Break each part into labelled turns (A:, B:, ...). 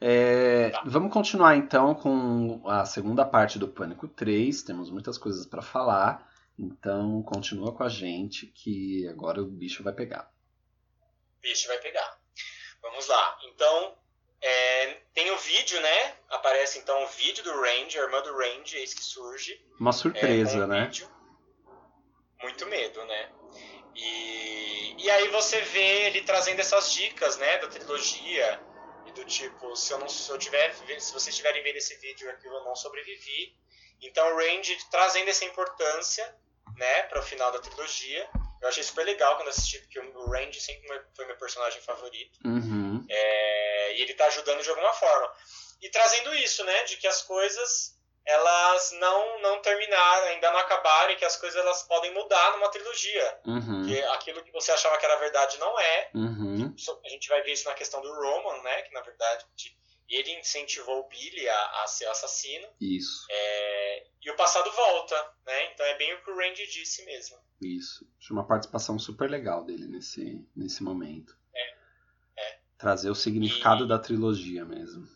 A: É, tá. Vamos continuar então com a segunda parte do Pânico 3. Temos muitas coisas para falar. Então continua com a gente que agora o bicho vai pegar.
B: O bicho vai pegar. Vamos lá. Então é, tem o vídeo, né? Aparece então o vídeo do Range, a irmã do Range, eis que surge.
A: Uma surpresa, é, né? Vídeo.
B: Muito medo, né? E, e aí você vê ele trazendo essas dicas, né, da trilogia do tipo, se eu não se eu tiver, se vocês estiverem vendo esse vídeo aqui, eu não sobrevivi. Então o Range trazendo essa importância, né, para o final da trilogia. Eu achei super legal quando assisti, porque o Range sempre foi meu personagem favorito.
A: Uhum.
B: É, e ele tá ajudando de alguma forma. E trazendo isso, né, de que as coisas elas não não terminaram, ainda não acabaram e que as coisas elas podem mudar numa trilogia.
A: Uhum.
B: Que aquilo que você achava que era verdade não é.
A: Uhum.
B: A gente vai ver isso na questão do Roman, né? Que na verdade ele incentivou o Billy a, a ser assassino.
A: Isso.
B: É, e o passado volta, né? Então é bem o que o Randy disse mesmo.
A: Isso. Acho uma participação super legal dele nesse, nesse momento.
B: É. é.
A: Trazer o significado e... da trilogia mesmo.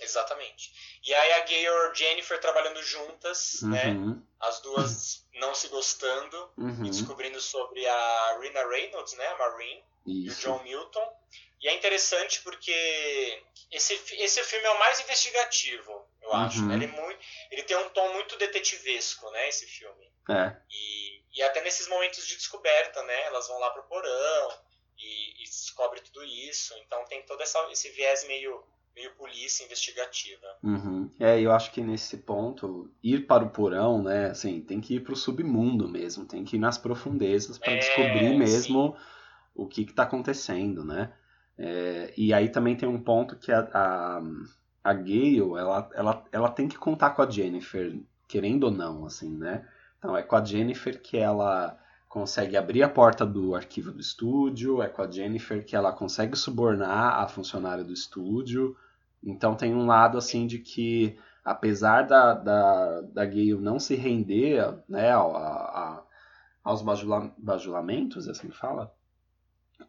B: Exatamente. E aí a Gay e a Jennifer trabalhando juntas, né?
A: uhum.
B: né? As duas não se gostando
A: uhum.
B: e descobrindo sobre a Rina Reynolds, né? A Marine.
A: Isso.
B: E o John Milton. E é interessante porque esse, esse filme é o mais investigativo, eu acho.
A: Uhum.
B: Né? Ele, é muito, ele tem um tom muito detetivesco, né? Esse filme.
A: É.
B: E, e até nesses momentos de descoberta, né? Elas vão lá pro porão e, e descobre tudo isso. Então tem todo essa, esse viés meio meio polícia investigativa.
A: Uhum. É, eu acho que nesse ponto, ir para o porão, né, assim, tem que ir para o submundo mesmo, tem que ir nas profundezas para é, descobrir mesmo sim. o que está acontecendo, né? É, e aí também tem um ponto que a, a, a Gale, ela, ela, ela tem que contar com a Jennifer, querendo ou não, assim, né? Então é com a Jennifer que ela consegue abrir a porta do arquivo do estúdio, é com a Jennifer que ela consegue subornar a funcionária do estúdio. Então tem um lado assim de que, apesar da, da, da Gale não se render né, a, a, aos bajula, bajulamentos, é assim que fala?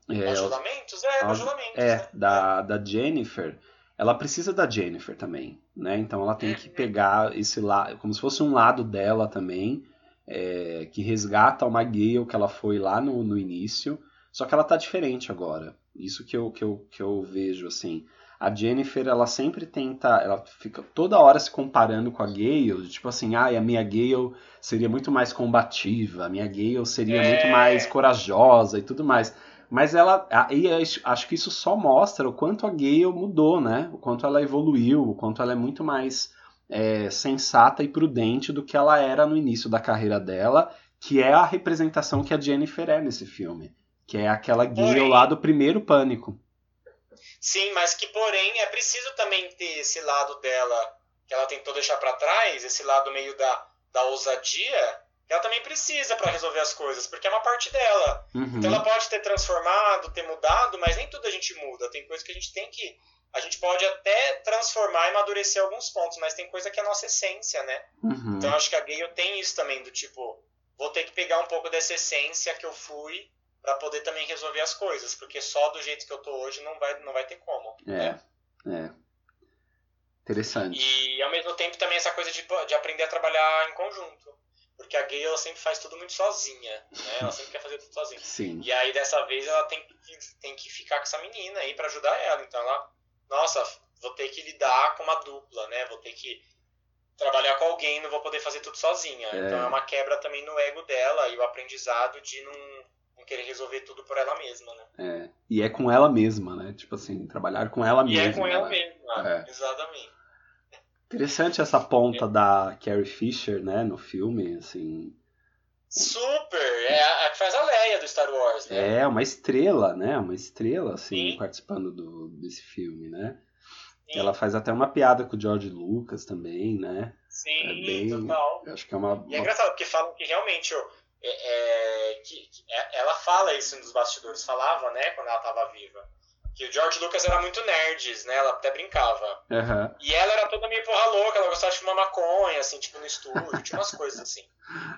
B: É, bajulamentos? É, bajulamentos.
A: É, né? da, da Jennifer. Ela precisa da Jennifer também, né? Então ela tem que uhum. pegar esse lado, como se fosse um lado dela também, é, que resgata uma Gale que ela foi lá no, no início, só que ela tá diferente agora. Isso que eu, que eu, que eu vejo, assim. A Jennifer, ela sempre tenta, ela fica toda hora se comparando com a Gale, tipo assim, ah, a minha Gale seria muito mais combativa, a minha Gale seria é. muito mais corajosa e tudo mais. Mas ela, aí acho que isso só mostra o quanto a Gale mudou, né? O quanto ela evoluiu, o quanto ela é muito mais é, sensata e prudente do que ela era no início da carreira dela, que é a representação que a Jennifer é nesse filme. Que é aquela guia lá do primeiro pânico.
B: Sim, mas que porém é preciso também ter esse lado dela que ela tentou deixar para trás, esse lado meio da, da ousadia, que ela também precisa para resolver as coisas, porque é uma parte dela.
A: Uhum.
B: Então ela pode ter transformado, ter mudado, mas nem tudo a gente muda. Tem coisa que a gente tem que a gente pode até transformar e amadurecer alguns pontos, mas tem coisa que é a nossa essência, né?
A: Uhum.
B: Então acho que a Gale tem isso também, do tipo, vou ter que pegar um pouco dessa essência que eu fui para poder também resolver as coisas, porque só do jeito que eu tô hoje não vai, não vai ter como.
A: É, né? é. Interessante.
B: E ao mesmo tempo também essa coisa de, de aprender a trabalhar em conjunto. Porque a Gale sempre faz tudo muito sozinha, né? Ela sempre quer fazer tudo sozinha.
A: Sim.
B: E aí dessa vez ela tem que, tem que ficar com essa menina aí para ajudar ela. Então ela nossa, vou ter que lidar com uma dupla, né? Vou ter que trabalhar com alguém, não vou poder fazer tudo sozinha.
A: É.
B: Então é uma quebra também no ego dela e o aprendizado de não, em querer resolver tudo por ela mesma, né?
A: É. E é com ela mesma, né? Tipo assim, trabalhar com ela mesma.
B: E é com ela
A: né?
B: mesma, é. exatamente.
A: Interessante essa ponta da Carrie Fisher, né, no filme, assim.
B: Super! É a, que faz a Leia do Star Wars, né?
A: É, uma estrela, né? Uma estrela, assim, Sim. participando do, desse filme, né? Sim. Ela faz até uma piada com o George Lucas também, né?
B: Sim, é bem, total.
A: Acho que é uma.
B: E é engraçado, porque falam que realmente. É, é, que, que, é, ela fala isso nos bastidores, falava, né, quando ela estava viva que o George Lucas era muito nerds, né? Ela até brincava.
A: Uhum.
B: E ela era toda meio porra louca, ela gostava de fumar maconha, assim, tipo, no estúdio, tinha umas coisas assim.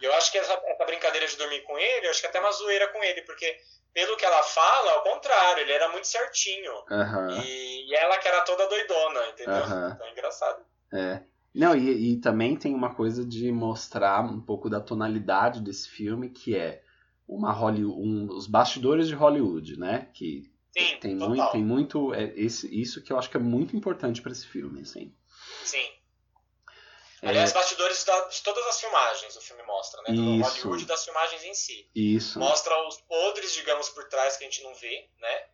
B: E eu acho que essa, essa, brincadeira de dormir com ele, eu acho que é até uma zoeira com ele, porque pelo que ela fala, ao contrário, ele era muito certinho.
A: Uhum.
B: E, e, ela que era toda doidona, entendeu?
A: Uhum.
B: Então é engraçado.
A: É. Não, e, e também tem uma coisa de mostrar um pouco da tonalidade desse filme, que é uma Hollywood, um, os bastidores de Hollywood, né? Que
B: Sim,
A: tem
B: total.
A: muito, tem muito é, esse, isso que eu acho que é muito importante para esse filme, assim.
B: Sim. Aliás, é... bastidores da, de todas as filmagens o filme mostra, né? Do
A: Isso.
B: Hollywood das filmagens em si.
A: Isso.
B: Mostra os podres, digamos, por trás que a gente não vê, né?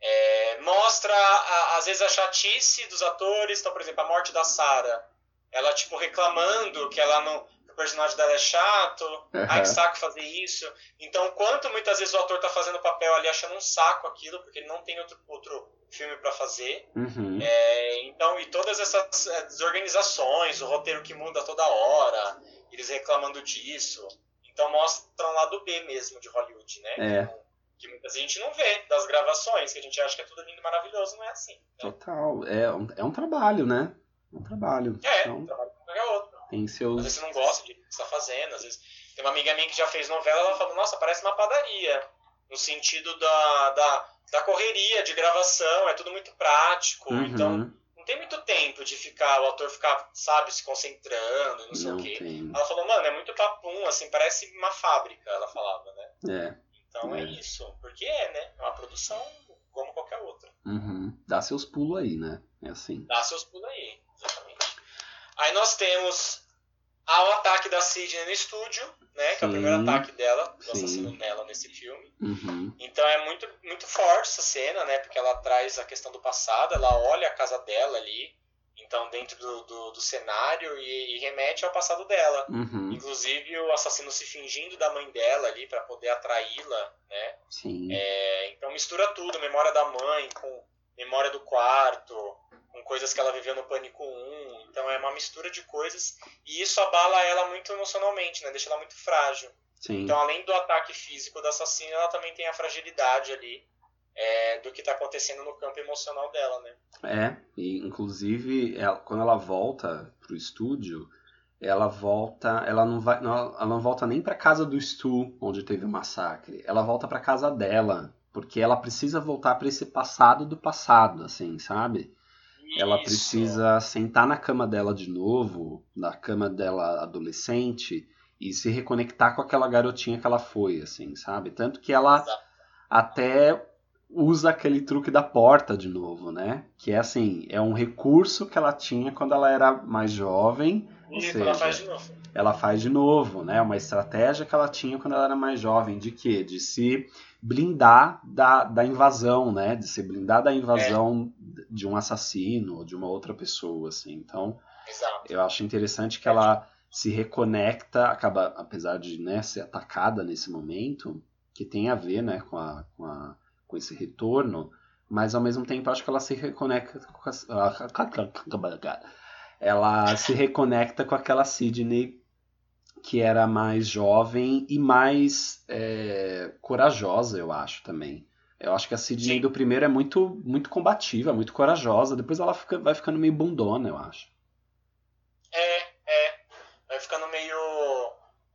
B: É, mostra, a, às vezes, a chatice dos atores. Então, por exemplo, a morte da Sarah. Ela, tipo, reclamando que ela não personagem dela é chato, uhum. ai que saco fazer isso. Então, quanto muitas vezes o ator tá fazendo papel ali achando um saco aquilo, porque ele não tem outro, outro filme para fazer.
A: Uhum.
B: É, então, e todas essas desorganizações, o roteiro que muda toda hora, eles reclamando disso. Então, mostra um lado B mesmo de Hollywood, né?
A: É.
B: Que, que muita gente não vê das gravações, que a gente acha que é tudo lindo e maravilhoso, não é assim. Né?
A: Total. É um, é um trabalho, né? Um trabalho.
B: É,
A: então...
B: um trabalho como qualquer outro.
A: Tem seus...
B: Às vezes você não gosta de que você está fazendo, às vezes. Tem uma amiga minha que já fez novela, ela falou, nossa, parece uma padaria. No sentido da, da, da correria, de gravação, é tudo muito prático.
A: Uhum.
B: Então, não tem muito tempo de ficar, o ator ficar, sabe, se concentrando, não sei
A: não
B: o quê.
A: Tem.
B: Ela falou, mano, é muito papum, assim, parece uma fábrica, ela falava, né?
A: É.
B: Então é,
A: É.
B: isso. Porque é, né? É uma produção como qualquer outra.
A: Uhum. Dá seus pulos aí, né? É assim.
B: Dá seus pulos aí. Aí nós temos ao ataque da Sidney no estúdio, né? Que é o
A: Sim.
B: primeiro ataque dela, do
A: Sim.
B: assassino nela nesse filme.
A: Uhum.
B: Então é muito, muito forte essa cena, né? Porque ela traz a questão do passado, ela olha a casa dela ali, então dentro do, do, do cenário e, e remete ao passado dela.
A: Uhum.
B: Inclusive o assassino se fingindo da mãe dela ali para poder atraí-la, né?
A: Sim.
B: É, então mistura tudo, memória da mãe com memória do quarto, com coisas que ela viveu no Pânico 1. Então é uma mistura de coisas e isso abala ela muito emocionalmente, né? Deixa ela muito frágil.
A: Sim.
B: Então além do ataque físico do assassino, ela também tem a fragilidade ali é, do que está acontecendo no campo emocional dela, né?
A: É, e inclusive ela- quando ela volta pro estúdio, ela volta, ela não vai, não, ela não volta nem pra casa do Stu, onde teve o massacre. Ela volta pra casa dela, porque ela precisa voltar pra esse passado do passado, assim, sabe? Ela
B: Isso.
A: precisa sentar na cama dela de novo, na cama dela adolescente, e se reconectar com aquela garotinha que ela foi, assim, sabe? Tanto que ela
B: Exato.
A: até usa aquele truque da porta de novo, né? Que é assim, é um recurso que ela tinha quando ela era mais jovem, ou
B: Isso, ela
A: seja,
B: faz de novo.
A: Ela faz de novo, né? Uma estratégia que ela tinha quando ela era mais jovem, de quê? De se blindar da, da invasão, né? De se blindar da invasão de um assassino ou de uma outra pessoa, assim. Então,
B: Exato.
A: eu acho interessante que ela se reconecta, acaba, apesar de né, ser atacada nesse momento, que tem a ver né, com, a, com, a, com esse retorno, mas ao mesmo tempo acho que ela se reconecta com a, ela se reconecta com aquela Sidney que era mais jovem e mais é, corajosa, eu acho também. Eu acho que a Sidney
B: Sim.
A: do primeiro é muito, muito combativa, muito corajosa. Depois ela fica, vai ficando meio bundona, eu acho.
B: É, é. Vai ficando meio.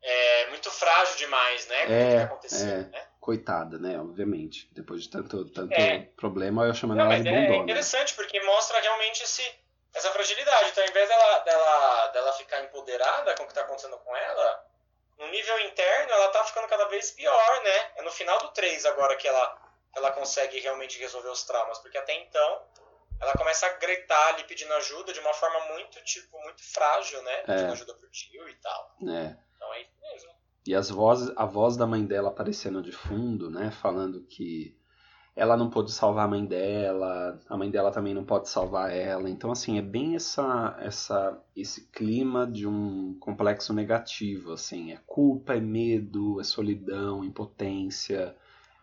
B: é, muito frágil demais, né? Com
A: É,
B: que aconteceu,
A: é.
B: né?
A: Coitada, né? Obviamente. Depois de tanto, tanto
B: É.
A: problema, eu chamando
B: Não,
A: ela de
B: é
A: bundona.
B: interessante porque mostra realmente esse, essa fragilidade. Então, ao invés dela, dela, dela ficar empoderada com o que está acontecendo com ela, no nível interno ela tá ficando cada vez pior, né? É no final do 3 agora que ela, ela consegue realmente resolver os traumas, porque até então ela começa a gritar ali pedindo ajuda de uma forma muito, tipo, muito frágil, né? Pedindo ajuda pro tio e tal.
A: É.
B: Então é isso mesmo.
A: E as vozes, a voz da mãe dela aparecendo de fundo, né? Falando que ela não pôde salvar a mãe dela, a mãe dela também não pode salvar ela. Então, assim, é bem essa, essa, esse clima de um complexo negativo, assim. É culpa, é medo, é solidão, impotência.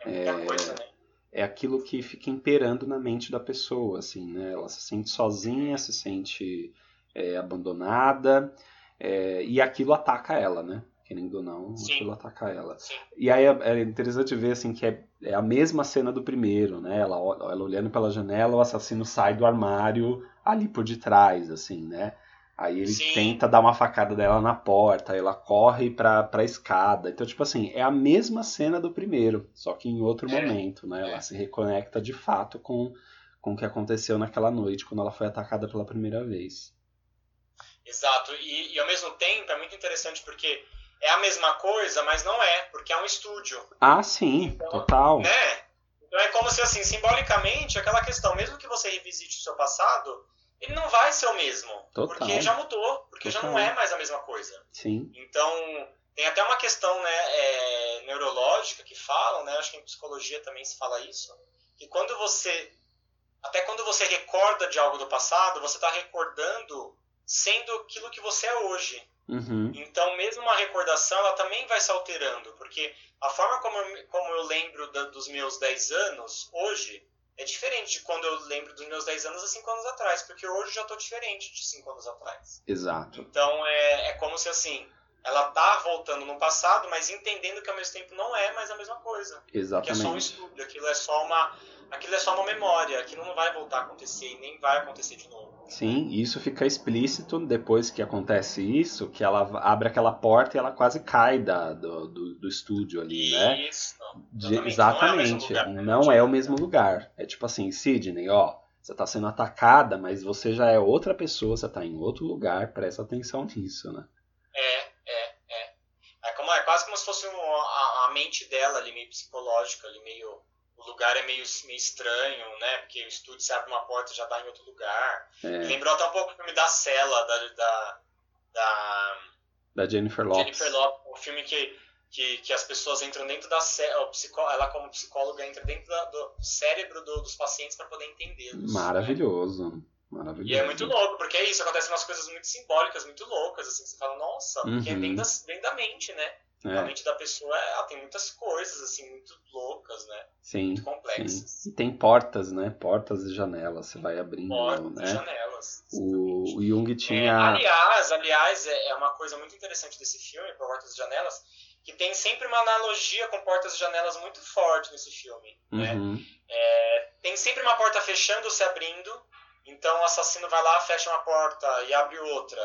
B: É, é, né?
A: é aquilo que fica imperando na mente da pessoa, assim, né? Ela se sente sozinha, se sente é, abandonada, é, e aquilo ataca ela, né? Querendo ou não, Sim. aquilo ataca ela.
B: Sim.
A: E aí é, é, interessante ver assim que é, é, a mesma cena do primeiro, né? Ela, ela olhando pela janela, o assassino sai do armário ali por detrás, assim, né? Aí ele Sim. tenta dar uma facada dela na porta, ela corre pra, pra escada. Então, tipo assim, é a mesma cena do primeiro, só que em outro é. momento, né? Ela é. se reconecta de fato com, com o que aconteceu naquela noite, quando ela foi atacada pela primeira vez.
B: Exato, e, e ao mesmo tempo é muito interessante porque é a mesma coisa, mas não é, porque é um estúdio.
A: Ah, sim, então, total.
B: Né? Então é como se, assim, simbolicamente, aquela questão, mesmo que você revisite o seu passado, ele não vai ser o mesmo. Total. Porque já mudou, porque total. já não é mais a mesma coisa.
A: Sim.
B: Então, tem até uma questão né, é, neurológica que falam, né, acho que em psicologia também se fala isso, que quando você, até quando você recorda de algo do passado, você está recordando sendo aquilo que você é hoje.
A: Uhum.
B: Então, mesmo uma recordação, ela também vai se alterando, porque a forma como eu, como eu lembro da, dos meus 10 anos, hoje, é diferente de quando eu lembro dos meus 10 anos há 5 anos atrás, porque hoje eu já estou diferente de 5 anos atrás.
A: Exato.
B: Então, é, é como se assim, ela tá voltando no passado, mas entendendo que ao mesmo tempo não é mais a mesma coisa.
A: Exatamente.
B: Que é só um estudo, aquilo é só uma, aquilo é só uma memória, aquilo não vai voltar a acontecer e nem vai acontecer de novo.
A: Sim, isso fica explícito depois que acontece isso, que ela abre aquela porta e ela quase cai da, do, do, do estúdio ali,
B: né? Isso,
A: exatamente, não, é o, lugar, não é o mesmo lugar. É tipo assim, Sidney, ó, você está sendo atacada, mas você já é outra pessoa, você está em outro lugar, presta atenção nisso, né?
B: É, é, é. É, como, é quase como se fosse um, a, a mente dela ali, meio psicológica, ali, meio o lugar é meio, meio estranho, né? Porque o estúdio se abre uma porta e já dá em outro lugar. É. Lembrou até um pouco o filme da Cela, da. da, da,
A: da Jennifer Lopez.
B: Jennifer Lopez, um filme que, que, que as pessoas entram dentro da cela, ela como psicóloga entra dentro da, do cérebro do, dos pacientes para poder entendê-los.
A: Maravilhoso. Né? Maravilhoso.
B: E é muito louco, porque é isso, acontecem umas coisas muito simbólicas, muito loucas, assim, você fala, nossa, uhum. porque vem da, vem da mente, né? É. A mente da pessoa ela tem muitas coisas, assim, muito loucas, né?
A: Sim.
B: Muito complexas.
A: Sim. E tem portas, né? Portas e janelas, você vai abrindo.
B: Portas
A: né?
B: e janelas.
A: O, o Jung tinha. É,
B: aliás, aliás, é, é uma coisa muito interessante desse filme, Portas e Janelas, que tem sempre uma analogia com portas e janelas muito forte nesse filme. Né?
A: Uhum.
B: É, tem sempre uma porta fechando se abrindo, então o assassino vai lá, fecha uma porta e abre outra.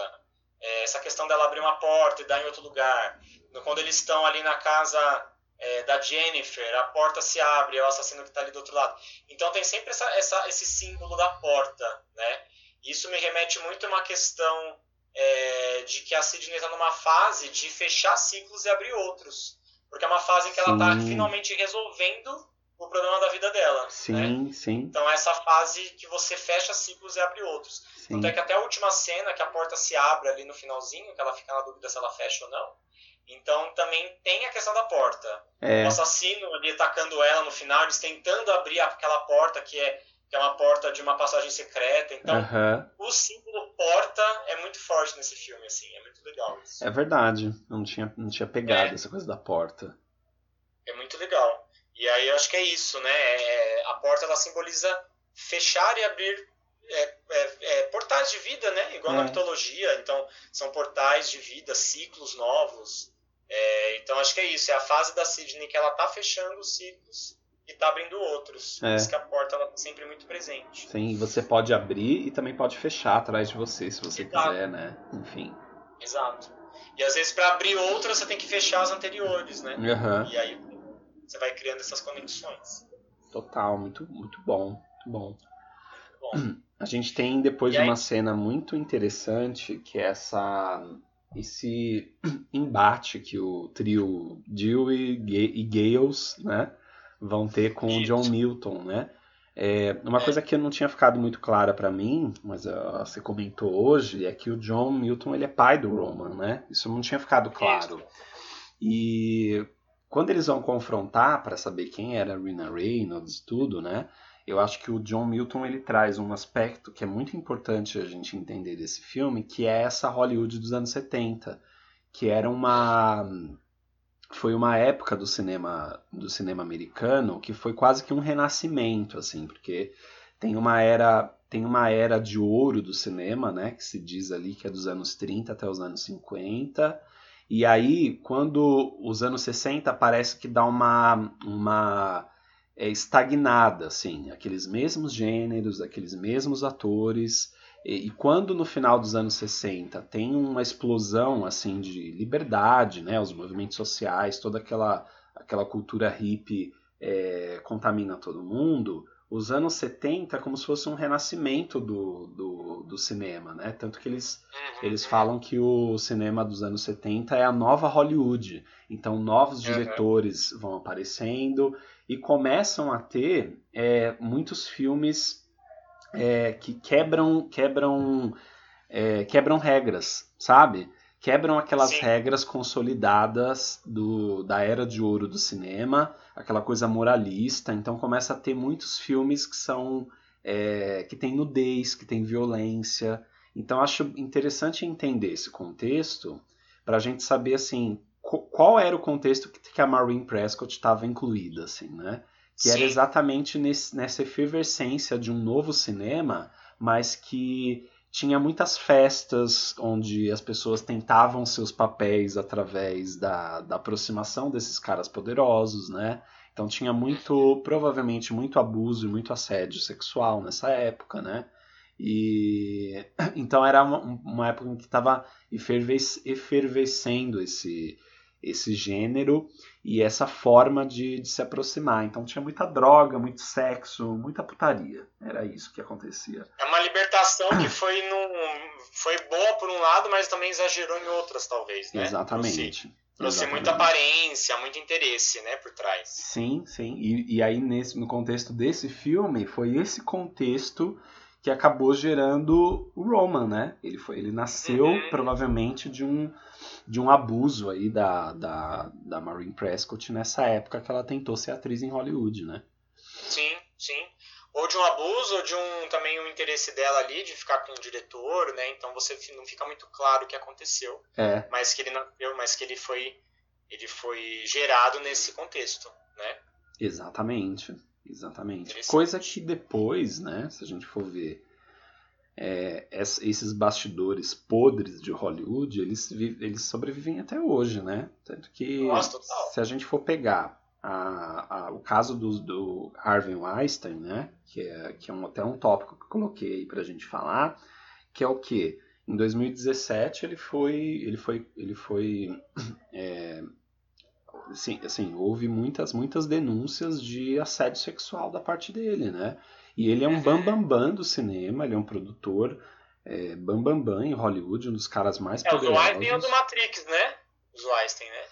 B: É, essa questão dela abrir uma porta e dar em outro lugar. Quando eles estão ali na casa é, da Jennifer, a porta se abre, é o assassino que está ali do outro lado. Então tem sempre essa, essa, esse símbolo da porta, né? Isso me remete muito a uma questão é, de que a Sidney está numa fase de fechar ciclos e abrir outros. Porque é uma fase em que ela está finalmente resolvendo o problema da vida dela.
A: Sim,
B: né?
A: sim.
B: Então essa fase que você fecha ciclos e abre outros. Sim. Tanto é que até a última cena, que a porta se abre ali no finalzinho, que ela fica na dúvida se ela fecha ou não. Então também tem a questão da porta.
A: É.
B: O assassino ali atacando ela no final, eles tentando abrir aquela porta que é, que é uma porta de uma passagem secreta. Então o símbolo porta é muito forte nesse filme, assim, é muito legal isso.
A: É verdade, não tinha, não tinha pegado é. essa coisa da porta.
B: É muito legal. E aí eu acho que é isso, né? É, a porta ela simboliza fechar e abrir é, é, é, portais de vida, né? Igual na é. mitologia. Então, são portais de vida, ciclos novos. É, então, acho que é isso. É a fase da Sidney que ela tá fechando os ciclos e tá abrindo outros. Por isso que a porta ela tá sempre muito presente.
A: Sim, você pode abrir e também pode fechar atrás de você, se você Exato. quiser, né? Enfim.
B: Exato. E às vezes, para abrir outra, você tem que fechar as anteriores, né?
A: Uhum.
B: E aí você vai criando essas conexões.
A: Total, muito, muito bom, muito bom.
B: bom.
A: A gente tem depois uma cena muito interessante que é essa esse embate que o trio Jill e, e Gales, né, vão ter com o John Milton, né? É, uma coisa que não tinha ficado muito clara para mim, mas uh, você comentou hoje, é que o John Milton ele é pai do Roman, né? Isso não tinha ficado claro. E quando eles vão confrontar para saber quem era a Rina Reynolds, tudo, né? Eu acho que o John Milton ele traz um aspecto que é muito importante a gente entender desse filme, que é essa Hollywood dos anos 70, que era uma foi uma época do cinema do cinema americano que foi quase que um renascimento assim, porque tem uma era tem uma era de ouro do cinema, né, que se diz ali que é dos anos 30 até os anos 50. E aí, quando os anos 60 parece que dá uma uma é, estagnada, assim, aqueles mesmos gêneros, aqueles mesmos atores. E, e, quando no final dos anos 60 tem uma explosão assim de liberdade, né, os movimentos sociais, toda aquela, aquela cultura hippie é, contamina todo mundo, os anos 70 é como se fosse um renascimento do, do, do cinema, né? Tanto que eles, uhum. eles falam que o cinema dos anos 70 é a nova Hollywood. Então, novos uhum. diretores vão aparecendo e começam a ter é, muitos filmes é, que quebram quebram é, quebram regras, sabe? Quebram aquelas Sim. regras consolidadas do, da era de ouro do cinema, aquela coisa moralista. Então começa a ter muitos filmes que são é, que tem nudez, que tem violência. Então acho interessante entender esse contexto para a gente saber assim qual era o contexto que a Maureen Prescott estava incluída, assim, né? Que Sim. era exatamente nesse, nessa efervescência de um novo cinema, mas que tinha muitas festas onde as pessoas tentavam seus papéis através da, da aproximação desses caras poderosos, né? Então tinha muito, provavelmente, muito abuso e muito assédio sexual nessa época, né? E então era uma, uma época em que estava efervescendo esse, esse gênero e essa forma de, de, se aproximar. Então tinha muita droga, muito sexo, muita putaria. Era isso que acontecia.
B: É uma libertação que foi, num, foi boa por um lado, mas também exagerou em outras, talvez, né?
A: Exatamente.
B: Trouxe muita aparência, muito interesse, né, por trás.
A: Sim, sim. E, e aí, nesse, no contexto desse filme, foi esse contexto que acabou gerando o Roman, né? Ele, foi, ele nasceu uhum. provavelmente de um de um abuso aí da, da, da Maureen Prescott nessa época que ela tentou ser atriz em Hollywood, né?
B: Sim, sim. Ou de um abuso, ou de um também um interesse dela ali de ficar com o diretor, né? Então você não fica muito claro o que aconteceu.
A: É.
B: Mas que ele não, mas que ele foi ele foi gerado nesse contexto, né?
A: Exatamente, exatamente. Coisa que depois, né, se a gente for ver é, esses bastidores podres de Hollywood, eles, eles sobrevivem até hoje, né? Tanto que
B: Nossa,
A: se a gente for pegar a, a, o caso do, do, Harvey Weinstein, né? Que é, que é um, até um tópico que eu coloquei para a gente falar, que é o que? Em 2017 ele foi, ele foi, ele foi, é, assim, assim, houve muitas, muitas denúncias de assédio sexual da parte dele, né? E ele é um bambambam bam, bam do cinema, ele é um produtor é, bambambam bam, bam em Hollywood, um dos caras mais é, poderosos. É, o
B: Weinstein é do Matrix, né? Os Weinstein, né?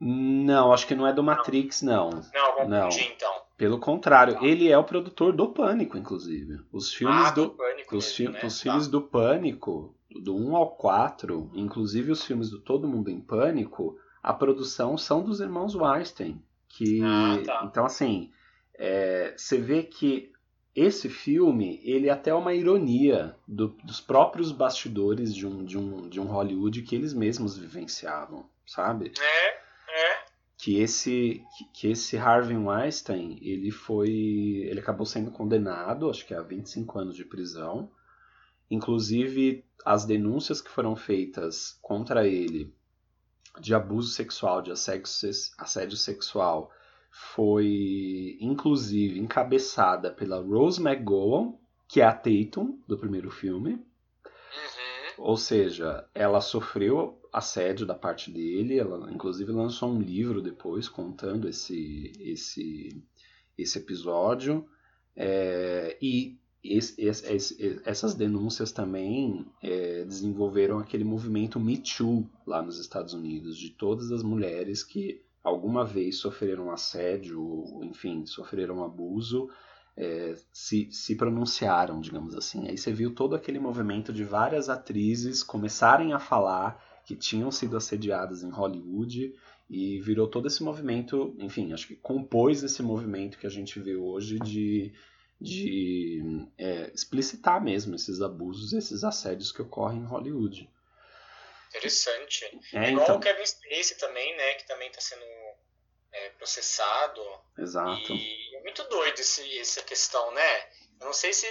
A: Não, acho que não é do Matrix, não.
B: Não, confundi, não. então.
A: Pelo contrário, tá. ele é o produtor do Pânico, inclusive. Os filmes ah, do, do Pânico os, mesmo, fi né? os tá. filmes do Pânico, do 1 ao 4, inclusive os filmes do Todo Mundo em Pânico, a produção são dos irmãos Weinstein. Que, ah, tá. Então, assim, é, você vê que esse filme ele é até uma ironia do, dos próprios bastidores de um, de, um, de um Hollywood que eles mesmos vivenciavam, sabe?
B: É, é.
A: Que esse, que, que esse Harvey Weinstein ele foi. ele acabou sendo condenado, acho que a 25 anos de prisão. Inclusive, as denúncias que foram feitas contra ele de abuso sexual, de assédio, assédio sexual foi inclusive encabeçada pela Rose McGowan, que é a Tatum do primeiro filme. Uhum. Ou seja, ela sofreu assédio da parte dele, ela inclusive lançou um livro depois contando esse, esse, esse episódio. É, e esse, esse, essas denúncias também é, desenvolveram aquele movimento Me Too lá nos Estados Unidos, de todas as mulheres que alguma vez sofreram assédio, enfim, sofreram abuso, é, se, se pronunciaram, digamos assim. Aí você viu todo aquele movimento de várias atrizes começarem a falar que tinham sido assediadas em Hollywood e virou todo esse movimento, enfim, acho que compôs esse movimento que a gente vê hoje de, de é, explicitar mesmo esses abusos, esses assédios que ocorrem em Hollywood.
B: Interessante. É, igual então... o Kevin Spacey também, né, que também está sendo é, processado.
A: Exato.
B: E é muito doido esse, essa questão, né? Eu não sei se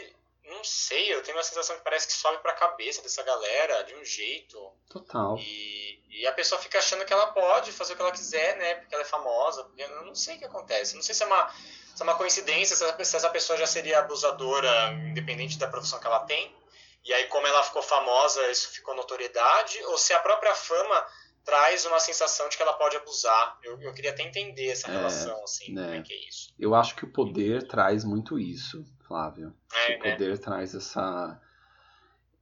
B: não sei, eu tenho uma sensação que parece que sobe pra cabeça dessa galera de um jeito.
A: Total.
B: E, e a pessoa fica achando que ela pode fazer o que ela quiser, né? Porque ela é famosa. Porque eu não sei o que acontece. Não sei se é uma, se é uma coincidência, se essa pessoa já seria abusadora, independente da profissão que ela tem. E aí, como ela ficou famosa, isso ficou notoriedade. Ou se a própria fama traz uma sensação de que ela pode abusar. Eu, eu queria até entender essa é, relação, assim, né? como é que é isso.
A: Eu acho que o poder traz muito isso. Flávio. É, o né? poder né? traz essa.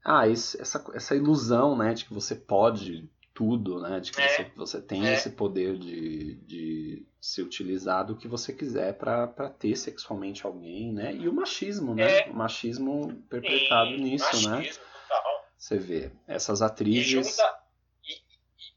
A: Ah, essa, essa ilusão, né, de que você pode tudo, né, de que é. você, você tem é. esse poder de, de se utilizar do que você quiser para ter sexualmente alguém, né, e o machismo, né, é. o machismo perpetrado nisso, né? machismo, né. Total. Você vê essas atrizes.
B: E, junta,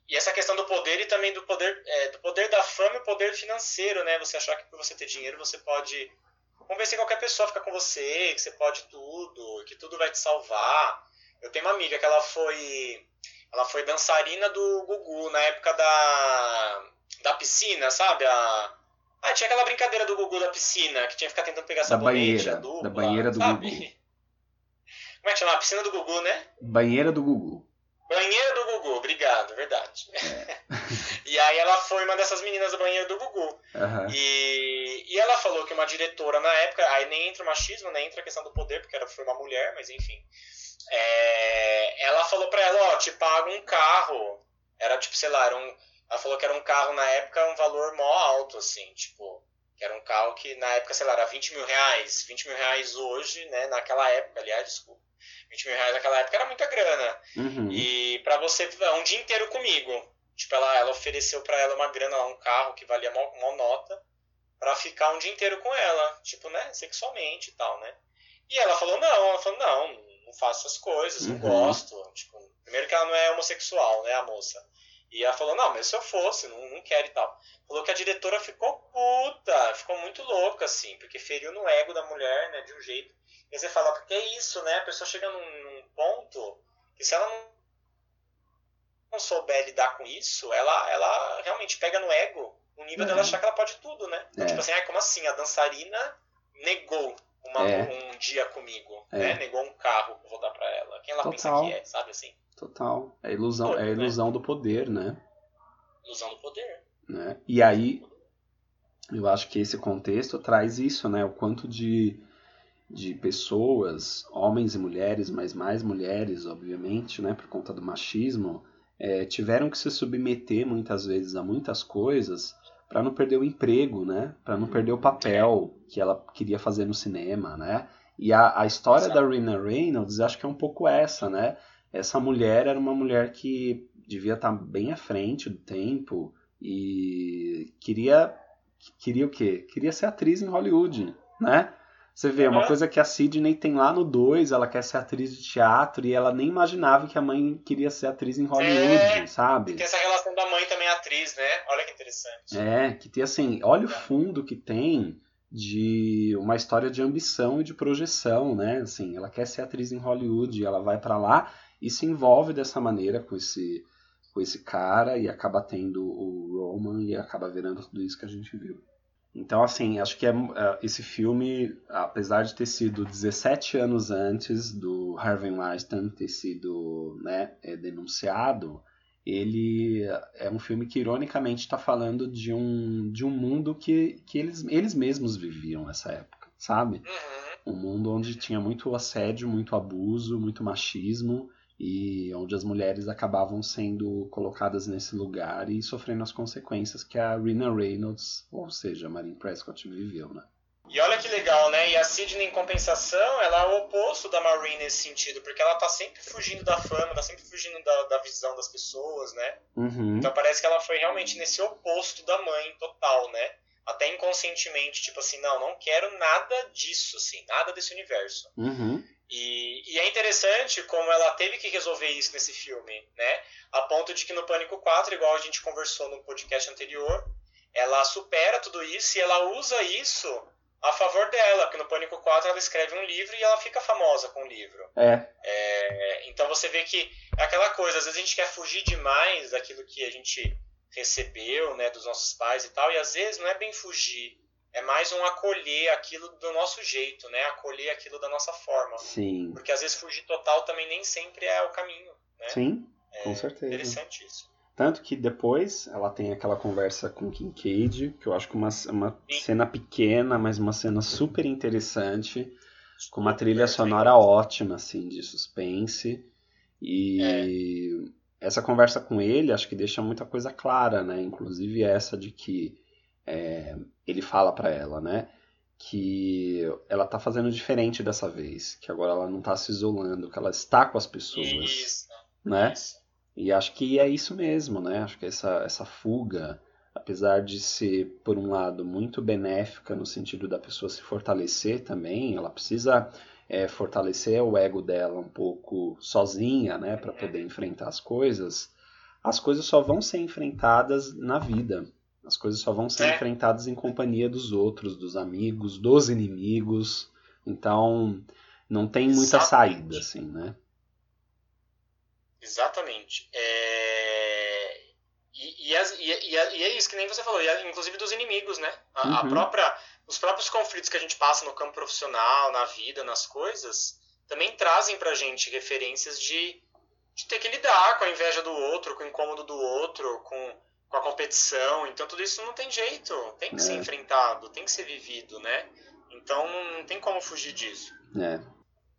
B: e, essa questão do poder e também do poder, é, do poder da fama e o poder financeiro, né? Você achar que por você ter dinheiro você pode convencer qualquer pessoa a ficar com você, que você pode tudo, que tudo vai te salvar. Eu tenho uma amiga que ela foi ela foi dançarina do Gugu na época da da piscina, sabe? A ah, tinha aquela brincadeira do Gugu da piscina, que tinha que ficar tentando pegar
A: da banheira, dupla, da banheira do sabe? Gugu.
B: Como é que chama? A piscina do Gugu, né?
A: Banheira do Gugu.
B: Banheiro do Gugu, obrigado, verdade. É. e aí ela foi uma dessas meninas do banheiro do Gugu. Uhum. E, e ela falou que uma diretora na época, aí nem entra o machismo, nem entra a questão do poder, porque ela foi uma mulher, mas enfim. É, ela falou pra ela, ó, te pago um carro. Era tipo, sei lá, era um, ela falou que era um carro na época um valor mó alto, assim, tipo, que era um carro que na época, sei lá, era 20 mil reais. 20 mil reais hoje, né, naquela época, aliás, desculpa 20 mil reais naquela época era muita grana. Uhum. E para você, um dia inteiro comigo. Tipo, ela, ela ofereceu para ela uma grana, um carro que valia uma, uma nota, para ficar um dia inteiro com ela. Tipo, né, sexualmente e tal, né? E ela falou, não, ela falou, não, não faço essas coisas, uhum. não gosto. Tipo, primeiro que ela não é homossexual, né, a moça. E ela falou, não, mas se eu fosse, não, não quero e tal. Falou que a diretora ficou puta, ficou muito louca, assim, porque feriu no ego da mulher, né, de um jeito. E você fala, porque é isso, né? A pessoa chega num, num ponto que se ela não, não souber lidar com isso, ela, ela realmente pega no ego, no nível é. dela achar que ela pode tudo, né? É. Tipo assim, ah, como assim? A dançarina negou uma, é. um dia comigo, é. né? Negou um carro pra voltar pra ela. Quem ela Total. pensa que é, sabe assim?
A: Total. É ilusão, é né? ilusão do poder, né?
B: Ilusão do poder.
A: Né? E aí, eu acho que esse contexto traz isso, né? O quanto de de pessoas, homens e mulheres, mas mais mulheres, obviamente, né, por conta do machismo, é, tiveram que se submeter muitas vezes a muitas coisas para não perder o emprego, né, para não perder o papel que ela queria fazer no cinema, né. E a, a história Exato. da Rina Reynolds, acho que é um pouco essa, né. Essa mulher era uma mulher que devia estar tá bem à frente do tempo e queria queria o quê? Queria ser atriz em Hollywood, né? Você vê, uma coisa que a Sidney tem lá no 2, ela quer ser atriz de teatro e ela nem imaginava que a mãe queria ser atriz em Hollywood,
B: é,
A: sabe?
B: Tem essa relação da mãe também atriz, né? Olha que interessante.
A: É, que tem assim, olha o fundo que tem de uma história de ambição e de projeção, né? Assim, ela quer ser atriz em Hollywood, ela vai para lá e se envolve dessa maneira com esse com esse cara e acaba tendo o Roman e acaba virando tudo isso que a gente viu. Então, assim, acho que é, é, esse filme, apesar de ter sido 17 anos antes do Harvey Weinstein ter sido né, é, denunciado, ele é um filme que, ironicamente, está falando de um, de um mundo que, que eles, eles mesmos viviam nessa época, sabe? Uhum. Um mundo onde tinha muito assédio, muito abuso, muito machismo, e onde as mulheres acabavam sendo colocadas nesse lugar e sofrendo as consequências que a Rina Reynolds, ou seja, a Marine Prescott, viveu, né?
B: E olha que legal, né? E a Sidney, em compensação, ela é o oposto da Marine nesse sentido, porque ela tá sempre fugindo da fama, tá sempre fugindo da, da visão das pessoas, né?
A: Uhum.
B: Então parece que ela foi realmente nesse oposto da mãe total, né? Até inconscientemente, tipo assim, não, não quero nada disso, assim, nada desse universo.
A: Uhum.
B: E, e, é interessante como ela teve que resolver isso nesse filme, né? A ponto de que no Pânico 4, igual a gente conversou no podcast anterior, ela supera tudo isso e ela usa isso a favor dela, porque no Pânico 4 ela escreve um livro e ela fica famosa com o livro.
A: É.
B: é. Então você vê que é aquela coisa, às vezes a gente quer fugir demais daquilo que a gente recebeu, né, dos nossos pais e tal, e às vezes não é bem fugir, é mais um acolher aquilo do nosso jeito, né? Acolher aquilo da nossa forma.
A: Sim.
B: Porque às vezes fugir total também nem sempre é o caminho, né?
A: Sim, com
B: é
A: certeza.
B: Interessante isso.
A: Tanto que depois ela tem aquela conversa com Kincaid, que eu acho que uma, uma cena pequena, mas uma cena super interessante, com uma trilha sonora ótima, assim, de suspense. E é. essa conversa com ele, acho que deixa muita coisa clara, né? Inclusive essa de que é, ele fala para ela, né? Que ela tá fazendo diferente dessa vez, que agora ela não tá se isolando, que ela está com as pessoas,
B: isso,
A: né?
B: Isso.
A: E acho que é isso mesmo, né? Acho que essa, essa fuga, apesar de ser, por um lado, muito benéfica no sentido da pessoa se fortalecer também, ela precisa é, fortalecer o ego dela um pouco sozinha, né? Para poder enfrentar as coisas. As coisas só vão ser enfrentadas na vida. As coisas só vão ser é. enfrentadas em companhia dos outros, dos amigos, dos inimigos. Então, não tem muita Exatamente. saída, assim, né?
B: Exatamente. É... E, e, as, e, e, é isso que nem você falou, e, inclusive dos inimigos, né? A, uhum. a, própria, os próprios conflitos que a gente passa no campo profissional, na vida, nas coisas, também trazem pra gente referências de, de ter que lidar com a inveja do outro, com o incômodo do outro, com com a competição. Então tudo isso não tem jeito, tem que é. ser enfrentado, tem que ser vivido, né? Então não tem como fugir disso.
A: É.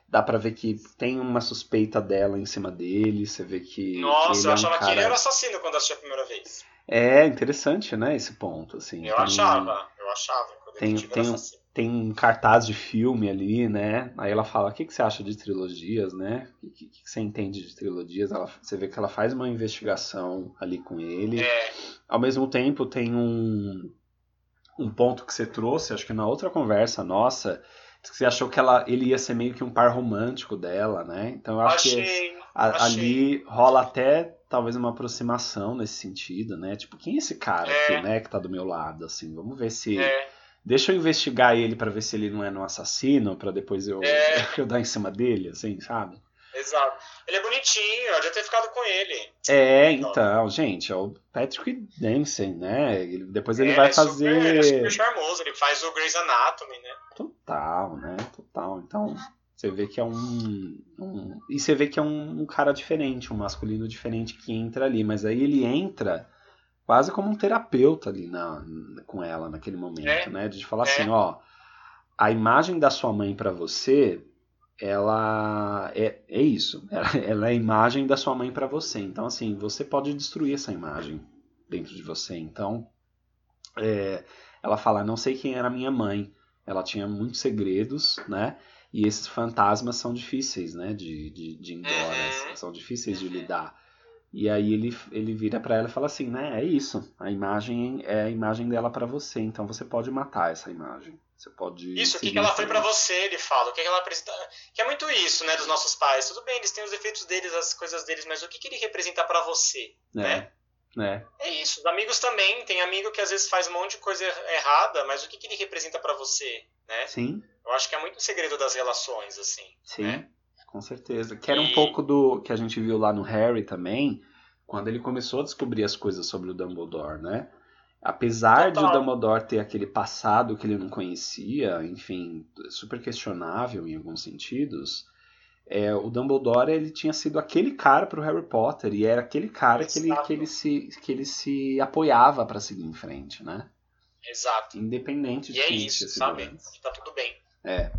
A: Dá pra ver que tem uma suspeita dela em cima dele, você vê que.
B: Nossa, eu
A: é
B: achava
A: um cara...
B: que ele era assassino quando assisti a primeira vez.
A: É interessante, né, esse ponto, assim.
B: Eu tem... achava, eu achava.
A: Tem, tem, tem um cartaz de filme ali, né? Aí ela fala, o que, que você acha de trilogias, né? O que, que, você entende de trilogias? Ela, você vê que ela faz uma investigação ali com ele.
B: É.
A: Ao mesmo tempo, tem um, um ponto que você trouxe, acho que na outra conversa nossa, que você achou que ela, ele ia ser meio que um par romântico dela, né? Então eu acho
B: achei,
A: que a, ali rola até talvez uma aproximação nesse sentido, né? Tipo, quem é esse cara é. aqui, né, que tá do meu lado, assim? Vamos ver se...
B: É
A: deixa eu investigar ele para ver se ele não é um assassino, para depois eu, é. eu dar em cima dele, assim, sabe?
B: Exato. Ele é bonitinho, eu já ter ficado com ele.
A: É, então, gente, é o Patrick Dempsey, né? Ele, depois ele
B: é,
A: vai
B: é
A: fazer.
B: Super, ele é super charmoso, ele faz o Grey's Anatomy, né?
A: Total, né? Total. Então, você vê que é um. um... E você vê que é um, um cara diferente, um masculino diferente que entra ali, mas aí ele entra quase como um terapeuta ali na, com ela naquele momento, é. né? De falar é. assim, ó, a imagem da sua mãe para você, ela é, é isso, ela, ela é a imagem da sua mãe para você. Então, assim, você pode destruir essa imagem dentro de você. Então, é, ela fala, não sei quem era minha mãe, ela tinha muitos segredos, né? E esses fantasmas são difíceis, né? De, de, de ir embora, uhum. são difíceis de uhum. lidar. E aí ele, ele vira para ela e fala assim, né? É isso. A imagem é a imagem dela para você. Então você pode matar essa imagem. Você pode.
B: Isso, o que, que ela foi para você, ele fala. O que, que ela apresenta. Que é muito isso, né? Dos nossos pais. Tudo bem, eles têm os defeitos deles, as coisas deles, mas o que, que ele representa para você,
A: é.
B: né?
A: É.
B: é isso. Os amigos também. Tem amigo que às vezes faz um monte de coisa errada, mas o que, que ele representa para você, né?
A: Sim.
B: Eu acho que é muito o segredo das relações, assim.
A: Sim.
B: Né?
A: Com certeza. Que era um pouco do que a gente viu lá no Harry também, quando ele começou a descobrir as coisas sobre o Dumbledore, né? Apesar Total. de o Dumbledore ter aquele passado que ele não conhecia, enfim, super questionável em alguns sentidos, é, o Dumbledore ele tinha sido aquele cara para o Harry Potter e era aquele cara que ele, que ele, se, que ele se apoiava para seguir em frente, né?
B: Exato.
A: Independente de
B: e é isso, sabe? Tá tudo bem.
A: É.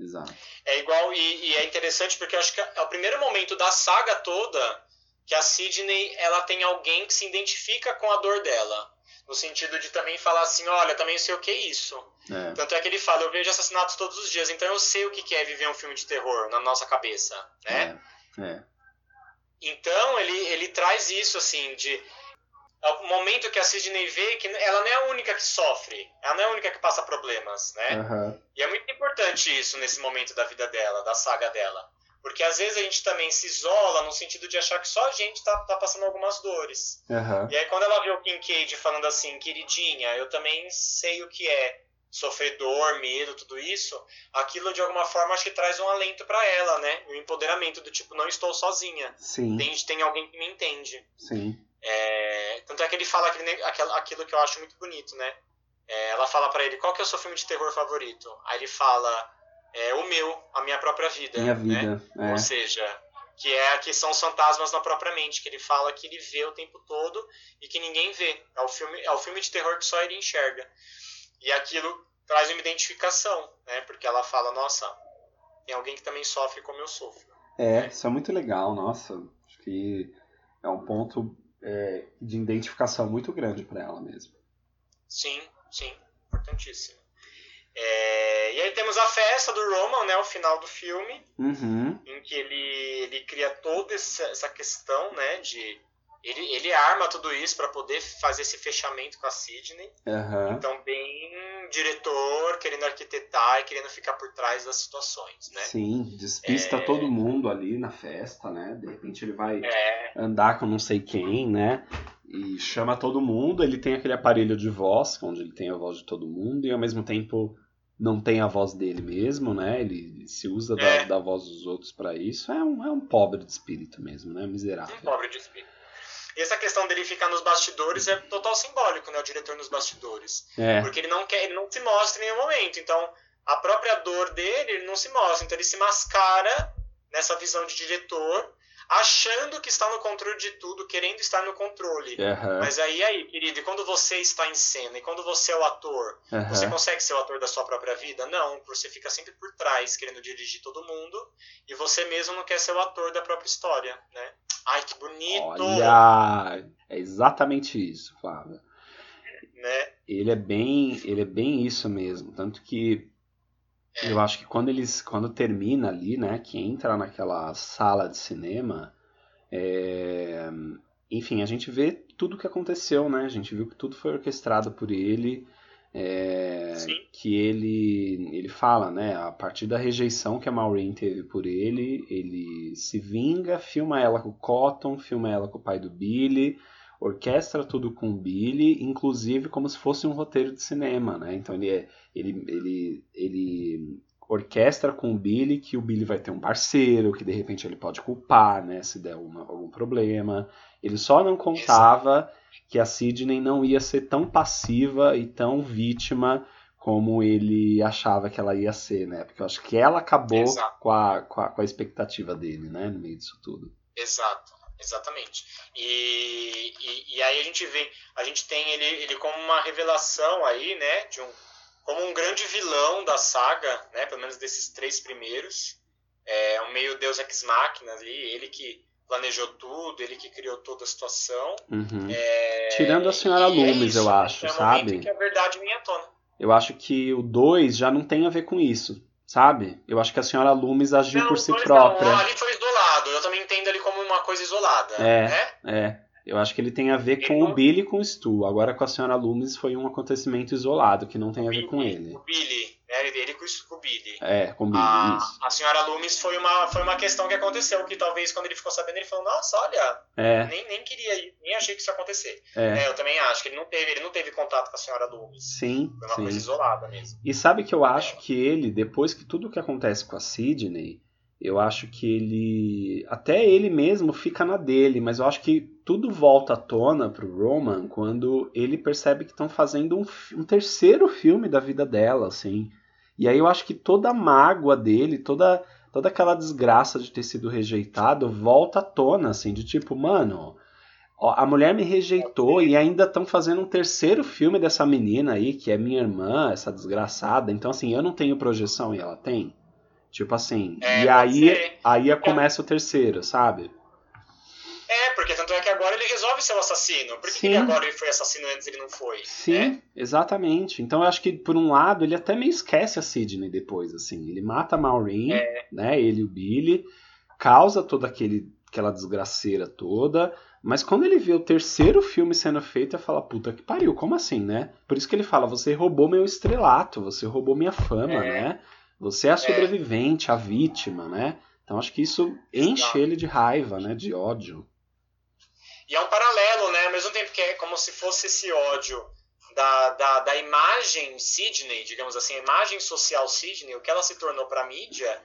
A: Exato.
B: É igual, e, e, é interessante porque acho que é o primeiro momento da saga toda que a Sidney ela tem alguém que se identifica com a dor dela. No sentido de também falar assim, olha, também sei o que é isso. É. Tanto é que ele fala, eu vejo assassinatos todos os dias, então eu sei o que é viver um filme de terror na nossa cabeça, né?
A: É. é.
B: Então ele, ele traz isso, assim, de o momento que a Sidney vê que ela não é a única que sofre, ela não é a única que passa problemas, né?
A: Uhum.
B: E é muito importante isso nesse momento da vida dela, da saga dela. Porque às vezes a gente também se isola no sentido de achar que só a gente tá, tá passando algumas dores.
A: Uhum.
B: E aí quando ela vê o Kincaid falando assim, queridinha, eu também sei o que é sofrer dor, medo, tudo isso, aquilo de alguma forma acho que traz um alento para ela, né? Um empoderamento do tipo, não estou sozinha.
A: Sim.
B: Tem, tem alguém que me entende.
A: Sim.
B: É, tanto é que ele fala aquele, aquilo, que eu acho muito bonito, né? É, ela fala para ele, qual que é o seu filme de terror favorito? Aí ele fala, é, o meu, a minha própria vida.
A: Minha
B: né?
A: vida. É.
B: Ou seja, que é que são os fantasmas na própria mente, que ele fala que ele vê o tempo todo e que ninguém vê. É o filme, é o filme de terror que só ele enxerga. E aquilo traz uma identificação, né? Porque ela fala, nossa, tem alguém que também sofre como eu sofro.
A: É, isso é muito legal, nossa. Acho que é um ponto é, de identificação muito grande para ela mesmo.
B: Sim, sim, importantíssimo. É, e aí temos a festa do Roman, né, o final do filme,
A: Uhum.
B: em que ele, ele cria toda essa, essa questão, né, de ele, ele arma tudo isso para poder fazer esse fechamento com a Sidney.
A: Uhum.
B: Então, bem diretor, querendo arquitetar e querendo ficar por trás das situações, né?
A: Sim, despista
B: É.
A: todo mundo ali na festa, né? De repente ele vai
B: É,
A: andar com não sei quem, né? E chama todo mundo. Ele tem aquele aparelho de voz, onde ele tem a voz de todo mundo, e ao mesmo tempo não tem a voz dele mesmo, né? Ele se usa da,
B: É.
A: da voz dos outros para isso. É um, é um pobre de espírito mesmo, né?
B: um
A: Miserável.
B: pobre de espírito. E essa questão dele ficar nos bastidores é total simbólico, né? O diretor nos bastidores.
A: É,
B: Porque ele não quer, ele não se mostra em nenhum momento. Então, a própria dor dele, ele não se mostra. Então, ele se mascara nessa visão de diretor, achando que está no controle de tudo, querendo estar no controle.
A: aham,
B: Mas aí, aí, querido, e quando você está em cena, e quando você é o ator, você
A: aham.
B: consegue ser o ator da sua própria vida? Não, você fica sempre por trás, querendo dirigir todo mundo, e você mesmo não quer ser o ator da própria história, né? Ai, que bonito!
A: Olha, é exatamente isso, Flávio.
B: Né?
A: Ele é bem, ele é bem isso mesmo, tanto que
B: É.
A: eu acho que quando eles, quando termina ali, né, que entra naquela sala de cinema, é, enfim, a gente vê tudo o que aconteceu, né? A gente viu que tudo foi orquestrado por ele, é, que ele, ele fala, né? A partir da rejeição que a Maureen teve por ele, ele se vinga, filma ela com o Cotton, filma ela com o pai do Billy, orquestra tudo com o Billy, inclusive como se fosse um roteiro de cinema, né? Então ele é, ele, ele, ele orquestra com o Billy que o Billy vai ter um parceiro, que de repente ele pode culpar, né? Se der uma- algum problema. Ele só não contava que a Sidney não ia ser tão passiva e tão vítima como ele achava que ela ia ser, né? Porque eu acho que ela acabou com a, com, a, com a expectativa dele, né? No meio disso tudo.
B: Exato, exatamente. E, e, e aí a gente vê, a gente tem ele, ele como uma revelação aí, né, de um, como um grande vilão da saga, né, pelo menos desses três primeiros. É um meio deus ex machina ali, ele que planejou tudo, ele que criou toda a situação.
A: Uhum.
B: É,
A: Tirando a senhora
B: é
A: Loomis, eu
B: isso,
A: acho,
B: é o
A: sabe?
B: momento em que a verdade vem à tona.
A: Eu acho que o 2 já não tem a ver com isso, sabe? Eu acho que a senhora Loomis agiu
B: Não,
A: por si própria.
B: Não, ali foi isolado. Eu também entendo ele como uma coisa isolada.
A: É.
B: Né?
A: É, eu acho que ele tem a ver
B: Ele
A: com
B: não-
A: o Billy e com o Stu. Agora com a senhora Loomis foi um acontecimento isolado, que não tem a ver com ele.
B: O Billy, né? Ele, com o- com o Billy.
A: É, com o Billy,
B: A, a senhora Loomis foi uma, foi uma questão que aconteceu, que talvez quando ele ficou sabendo, ele falou, nossa, olha,
A: É,
B: nem, nem queria nem achei que isso ia acontecer.
A: é.
B: É, eu também acho que ele não teve, ele não teve contato com a senhora Loomis.
A: Sim,
B: Foi uma coisa
A: sim.
B: isolada mesmo.
A: E sabe que eu acho que ele, depois que tudo que acontece com a Sidney, eu acho que ele. Até ele mesmo fica na dele, mas eu acho que tudo volta à tona pro Roman quando ele percebe que estão fazendo um, um terceiro filme da vida dela, assim. E aí eu acho que toda a mágoa dele, toda, toda aquela desgraça de ter sido rejeitado, volta à tona, assim, de tipo, mano. A mulher me rejeitou e ainda estão fazendo um terceiro filme dessa menina aí, que é minha irmã, essa desgraçada. Então, assim, eu não tenho projeção e ela tem. Tipo assim.
B: É,
A: e
B: pode
A: aí,
B: ser.
A: aí começa o terceiro, sabe?
B: É, porque tanto é que agora ele resolve ser o assassino. Por que, que agora ele foi assassino e antes ele não foi?
A: Sim,
B: né?
A: exatamente. Então eu acho que, por um lado, ele até meio esquece a Sidney depois, assim. Ele mata a Maureen,
B: É.
A: né? Ele e o Billy, causa toda aquele, aquela desgraceira toda, Mas quando ele vê o terceiro filme sendo feito, ele fala, puta que pariu, como assim, né? Por isso que ele fala, você roubou meu estrelato, você roubou minha fama, é. né? Você é a sobrevivente, é. a vítima, né? Então acho que isso enche ele de raiva, né? De ódio.
B: E é um paralelo, né? Ao mesmo tempo que é como se fosse esse ódio da, da, da imagem Sidney, digamos assim, a imagem social Sidney, o que ela se tornou para a mídia,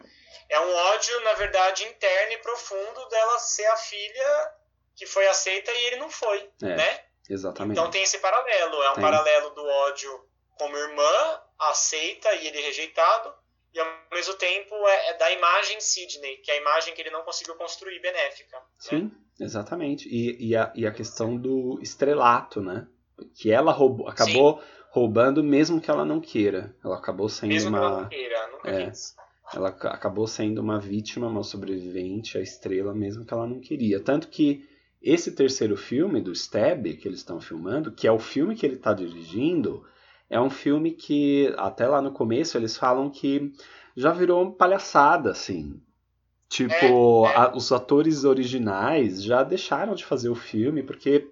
B: é um ódio, na verdade, interno e profundo dela ser a filha que foi aceita e ele não foi, é, né?
A: Exatamente.
B: Então tem esse paralelo, é um tem. paralelo do ódio como irmã aceita e ele rejeitado, e ao mesmo tempo é, é, da imagem Sidney, que é a imagem que ele não conseguiu construir benéfica. Né?
A: Sim, exatamente. E, e, a, e a questão do estrelato, né? Que ela roubou, acabou Sim. roubando mesmo que ela não queira. Ela acabou sendo
B: mesmo
A: uma.
B: Que ela não queira, nunca
A: é, quis. Ela acabou sendo uma vítima, uma sobrevivente, a estrela, mesmo que ela não queria. Tanto que esse terceiro filme do Stab, que eles estão filmando, que é o filme que ele está dirigindo, é um filme que, até lá no começo, eles falam que já virou palhaçada, assim. Tipo, é, é. A, os atores originais já deixaram de fazer o filme porque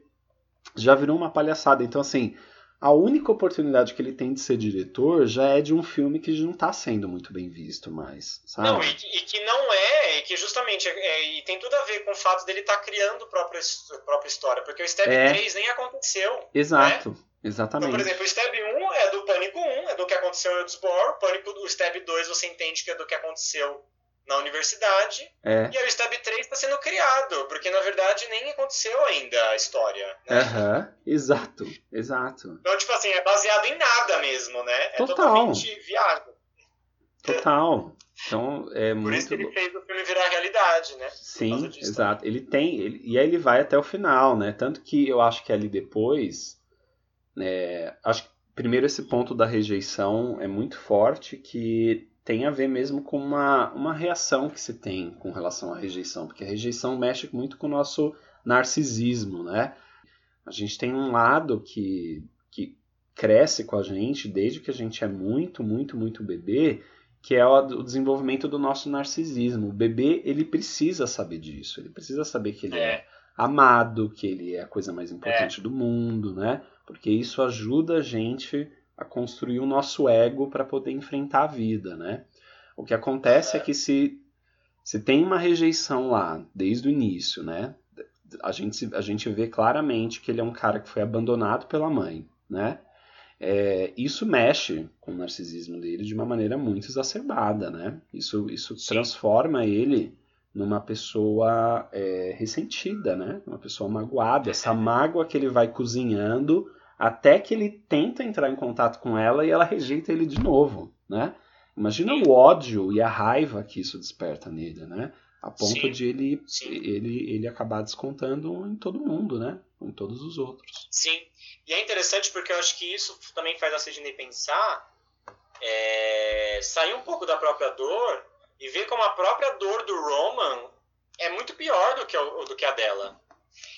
A: já virou uma palhaçada. Então, assim, a única oportunidade que ele tem de ser diretor já é de um filme que não está sendo muito bem visto mais, sabe?
B: Não, e, e que não é, e que justamente, é, e tem tudo a ver com o fato dele estar tá criando a própria, a própria história, porque o Step é. 3 nem aconteceu.
A: Exato. Né? Exatamente.
B: Então, por exemplo, o Stab 1 é do Pânico 1, é do que aconteceu em Eudosbor. Pânico, o Stab 2 você entende que é do que aconteceu na universidade.
A: É.
B: E o Stab 3 está sendo criado, porque na verdade nem aconteceu ainda a história.
A: Né? Uhum. Exato, exato.
B: Então, tipo assim, é baseado em nada mesmo, né? É
A: Total.
B: totalmente viável.
A: Total. Então, é
B: Por
A: muito...
B: isso que ele fez o filme virar realidade, né?
A: Sim, exato. Ele tem, ele, e aí ele vai até o final, né? Tanto que eu acho que ali depois é, acho que primeiro esse ponto da rejeição é muito forte, que tem a ver mesmo com uma, uma reação que se tem com relação à rejeição, porque a rejeição mexe muito com o nosso narcisismo, né? A gente tem um lado que, que cresce com a gente desde que a gente é muito, muito, muito bebê, que é o desenvolvimento do nosso narcisismo. O bebê, ele precisa saber disso, ele precisa saber que ele é, é amado, que ele é a coisa mais importante é. do mundo, né? porque isso ajuda a gente a construir o nosso ego para poder enfrentar a vida, né? O que acontece é que se, se tem uma rejeição lá desde o início, né? A gente, a gente vê claramente que ele é um cara que foi abandonado pela mãe, né? É, isso mexe com o narcisismo dele de uma maneira muito exacerbada, né? Isso, isso transforma ele numa pessoa é, ressentida, né? Uma pessoa magoada. Essa mágoa que ele vai cozinhando até que ele tenta entrar em contato com ela e ela rejeita ele de novo, né? Imagina Sim. o ódio e a raiva que isso desperta nele, né? A ponto Sim. de ele, ele, ele acabar descontando em todo mundo, né? Em todos os outros.
B: Sim. E é interessante porque eu acho que isso também faz a Sidney pensar, é, sair um pouco da própria dor e ver como a própria dor do Roman é muito pior do que, do que a dela.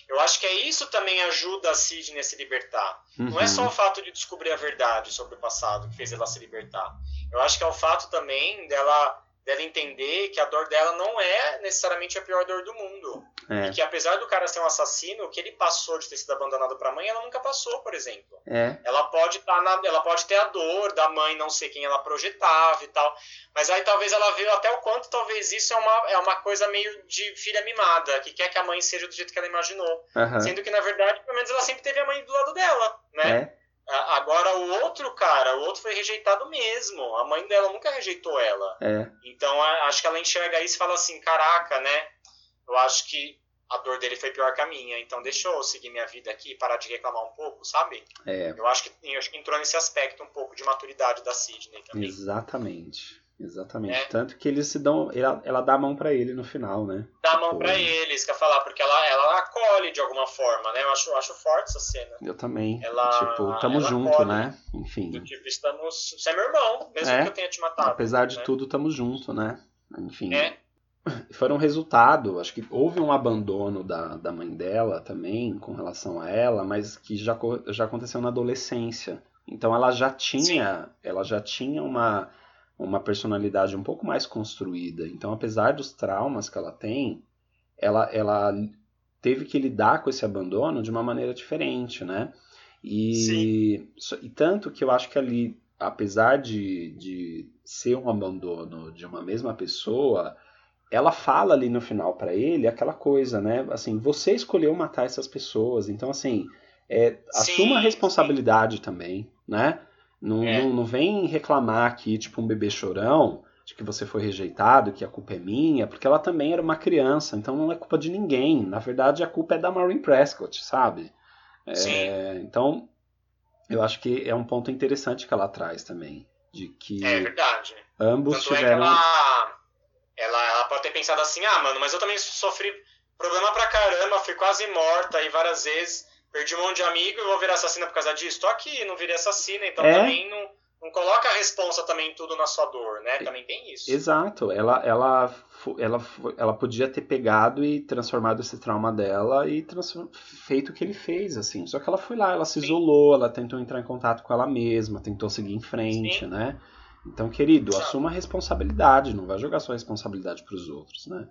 B: Eu acho que é isso também ajuda a Sidney a se libertar. Uhum. Não é só o fato de descobrir a verdade sobre o passado que fez ela se libertar. Eu acho que é o fato também dela dela entender que a dor dela não é necessariamente a pior dor do mundo. É. E que apesar do cara ser um assassino, o que ele passou de ter sido abandonado pra mãe, ela nunca passou, por exemplo.
A: É.
B: Ela pode tá na, ela pode ter a dor da mãe não ser quem ela projetava e tal. Mas aí talvez ela viu até o quanto talvez isso é uma, é uma coisa meio de filha mimada, que quer que a mãe seja do jeito que ela imaginou.
A: Uhum.
B: Sendo que, na verdade, pelo menos ela sempre teve a mãe do lado dela, né?
A: É.
B: Agora o outro cara, o outro foi rejeitado mesmo. A mãe dela nunca rejeitou ela.
A: É.
B: Então acho que ela enxerga isso e fala assim: caraca, né? Eu acho que a dor dele foi pior que a minha. Então deixa eu seguir minha vida aqui parar de reclamar um pouco, sabe?
A: É.
B: Eu acho que, eu acho que entrou nesse aspecto um pouco de maturidade da Sidney também.
A: Exatamente. Exatamente. É. Tanto que eles se dão. Ela, ela dá a mão para ele no final, né?
B: Dá a mão tipo, para eles, quer falar, porque ela, ela acolhe de alguma forma, né? Eu acho, eu acho forte essa cena.
A: Eu também.
B: Ela,
A: tipo, tamo
B: ela
A: junto,
B: acolhe,
A: né? Enfim.
B: Do tipo, estamos. Você é meu irmão, mesmo
A: É.
B: que eu tenha te matado.
A: Apesar de
B: né?
A: tudo, tamo junto, né? Enfim.
B: É.
A: Foram resultado, acho que houve um abandono da, da mãe dela também com relação a ela, mas que já, já aconteceu na adolescência. Então ela já tinha, ela já tinha uma, uma personalidade um pouco mais construída. Então, apesar dos traumas que ela tem, ela, ela teve que lidar com esse abandono de uma maneira diferente, né? E, e tanto que eu acho que ali, apesar de, de ser um abandono de uma mesma pessoa, ela fala ali no final para ele aquela coisa, né? Assim, você escolheu matar essas pessoas, então assim, é, assuma a responsabilidade sim. também, né? Não, é. não, não vem reclamar aqui, tipo um bebê chorão, de que você foi rejeitado, que a culpa é minha, porque ela também era uma criança, então não é culpa de ninguém. Na verdade, a culpa é da Maureen Prescott, sabe? É, então, eu acho que é um ponto interessante que ela traz também. De que
B: é verdade.
A: ambos Tanto tiveram.
B: É ela, ela, ela pode ter pensado assim: ah, mano, mas eu também sofri problema pra caramba, fui quase morta aí várias vezes, perdi um monte de amigo e vou virar assassina por causa disso. Tô aqui, não virei assassina, então é? também não não coloca a responsa também tudo na sua dor, né? Também tem isso.
A: Exato. Ela, ela, ela, ela podia ter pegado e transformado esse trauma dela e feito o que ele fez, assim. Só que ela foi lá, ela se Sim. isolou, ela tentou entrar em contato com ela mesma, tentou seguir em frente, Sim. né? Então, querido, Exato. assuma a responsabilidade, não vai jogar sua responsabilidade para os outros, né?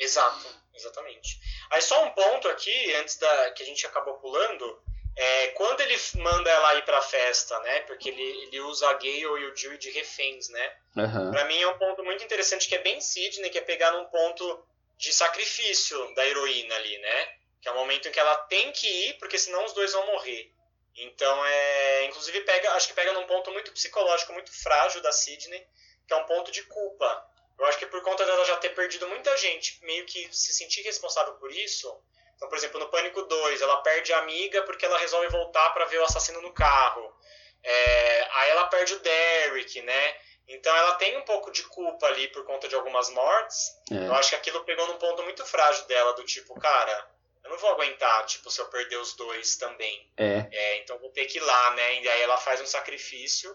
B: Exato, exatamente. Aí só um ponto aqui, antes da que a gente acabou pulando, é, quando ele manda ela ir pra festa, né? Porque ele, ele usa a Gale e o Dewey de reféns, né?
A: Uhum.
B: Pra mim é um ponto muito interessante que é bem Sidney, que é pegar num ponto de sacrifício da heroína ali, né? Que é o momento em que ela tem que ir, porque senão os dois vão morrer. Então é. Inclusive pega. Acho que pega num ponto muito psicológico, muito frágil da Sidney, que é um ponto de culpa. Eu acho que por conta dela já ter perdido muita gente, meio que se sentir responsável por isso, então, por exemplo, no Pânico 2, ela perde a amiga porque ela resolve voltar para ver o assassino no carro. É, aí ela perde o Derek, né? Então ela tem um pouco de culpa ali por conta de algumas mortes. É. Eu acho que aquilo pegou num ponto muito frágil dela, do tipo, cara, eu não vou aguentar, tipo, se eu perder os dois também.
A: É.
B: é então vou ter que ir lá, né? E aí ela faz um sacrifício,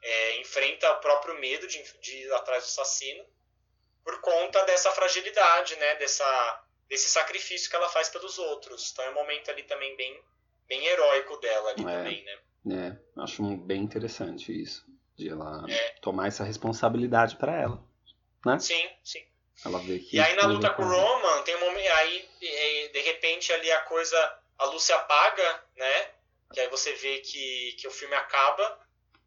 B: é, enfrenta o próprio medo de, de ir atrás do assassino, por conta dessa fragilidade, né? Dessa desse sacrifício que ela faz pelos outros. Então é um momento ali também bem, bem heróico dela ali é, também,
A: né? É, acho bem interessante isso. De ela é. tomar essa responsabilidade para ela. Né?
B: Sim, sim.
A: Ela vê que
B: e aí na luta com o Roman, tem um momento. Aí, de repente, ali a coisa. A luz se apaga, né? Que aí você vê que, que o filme acaba.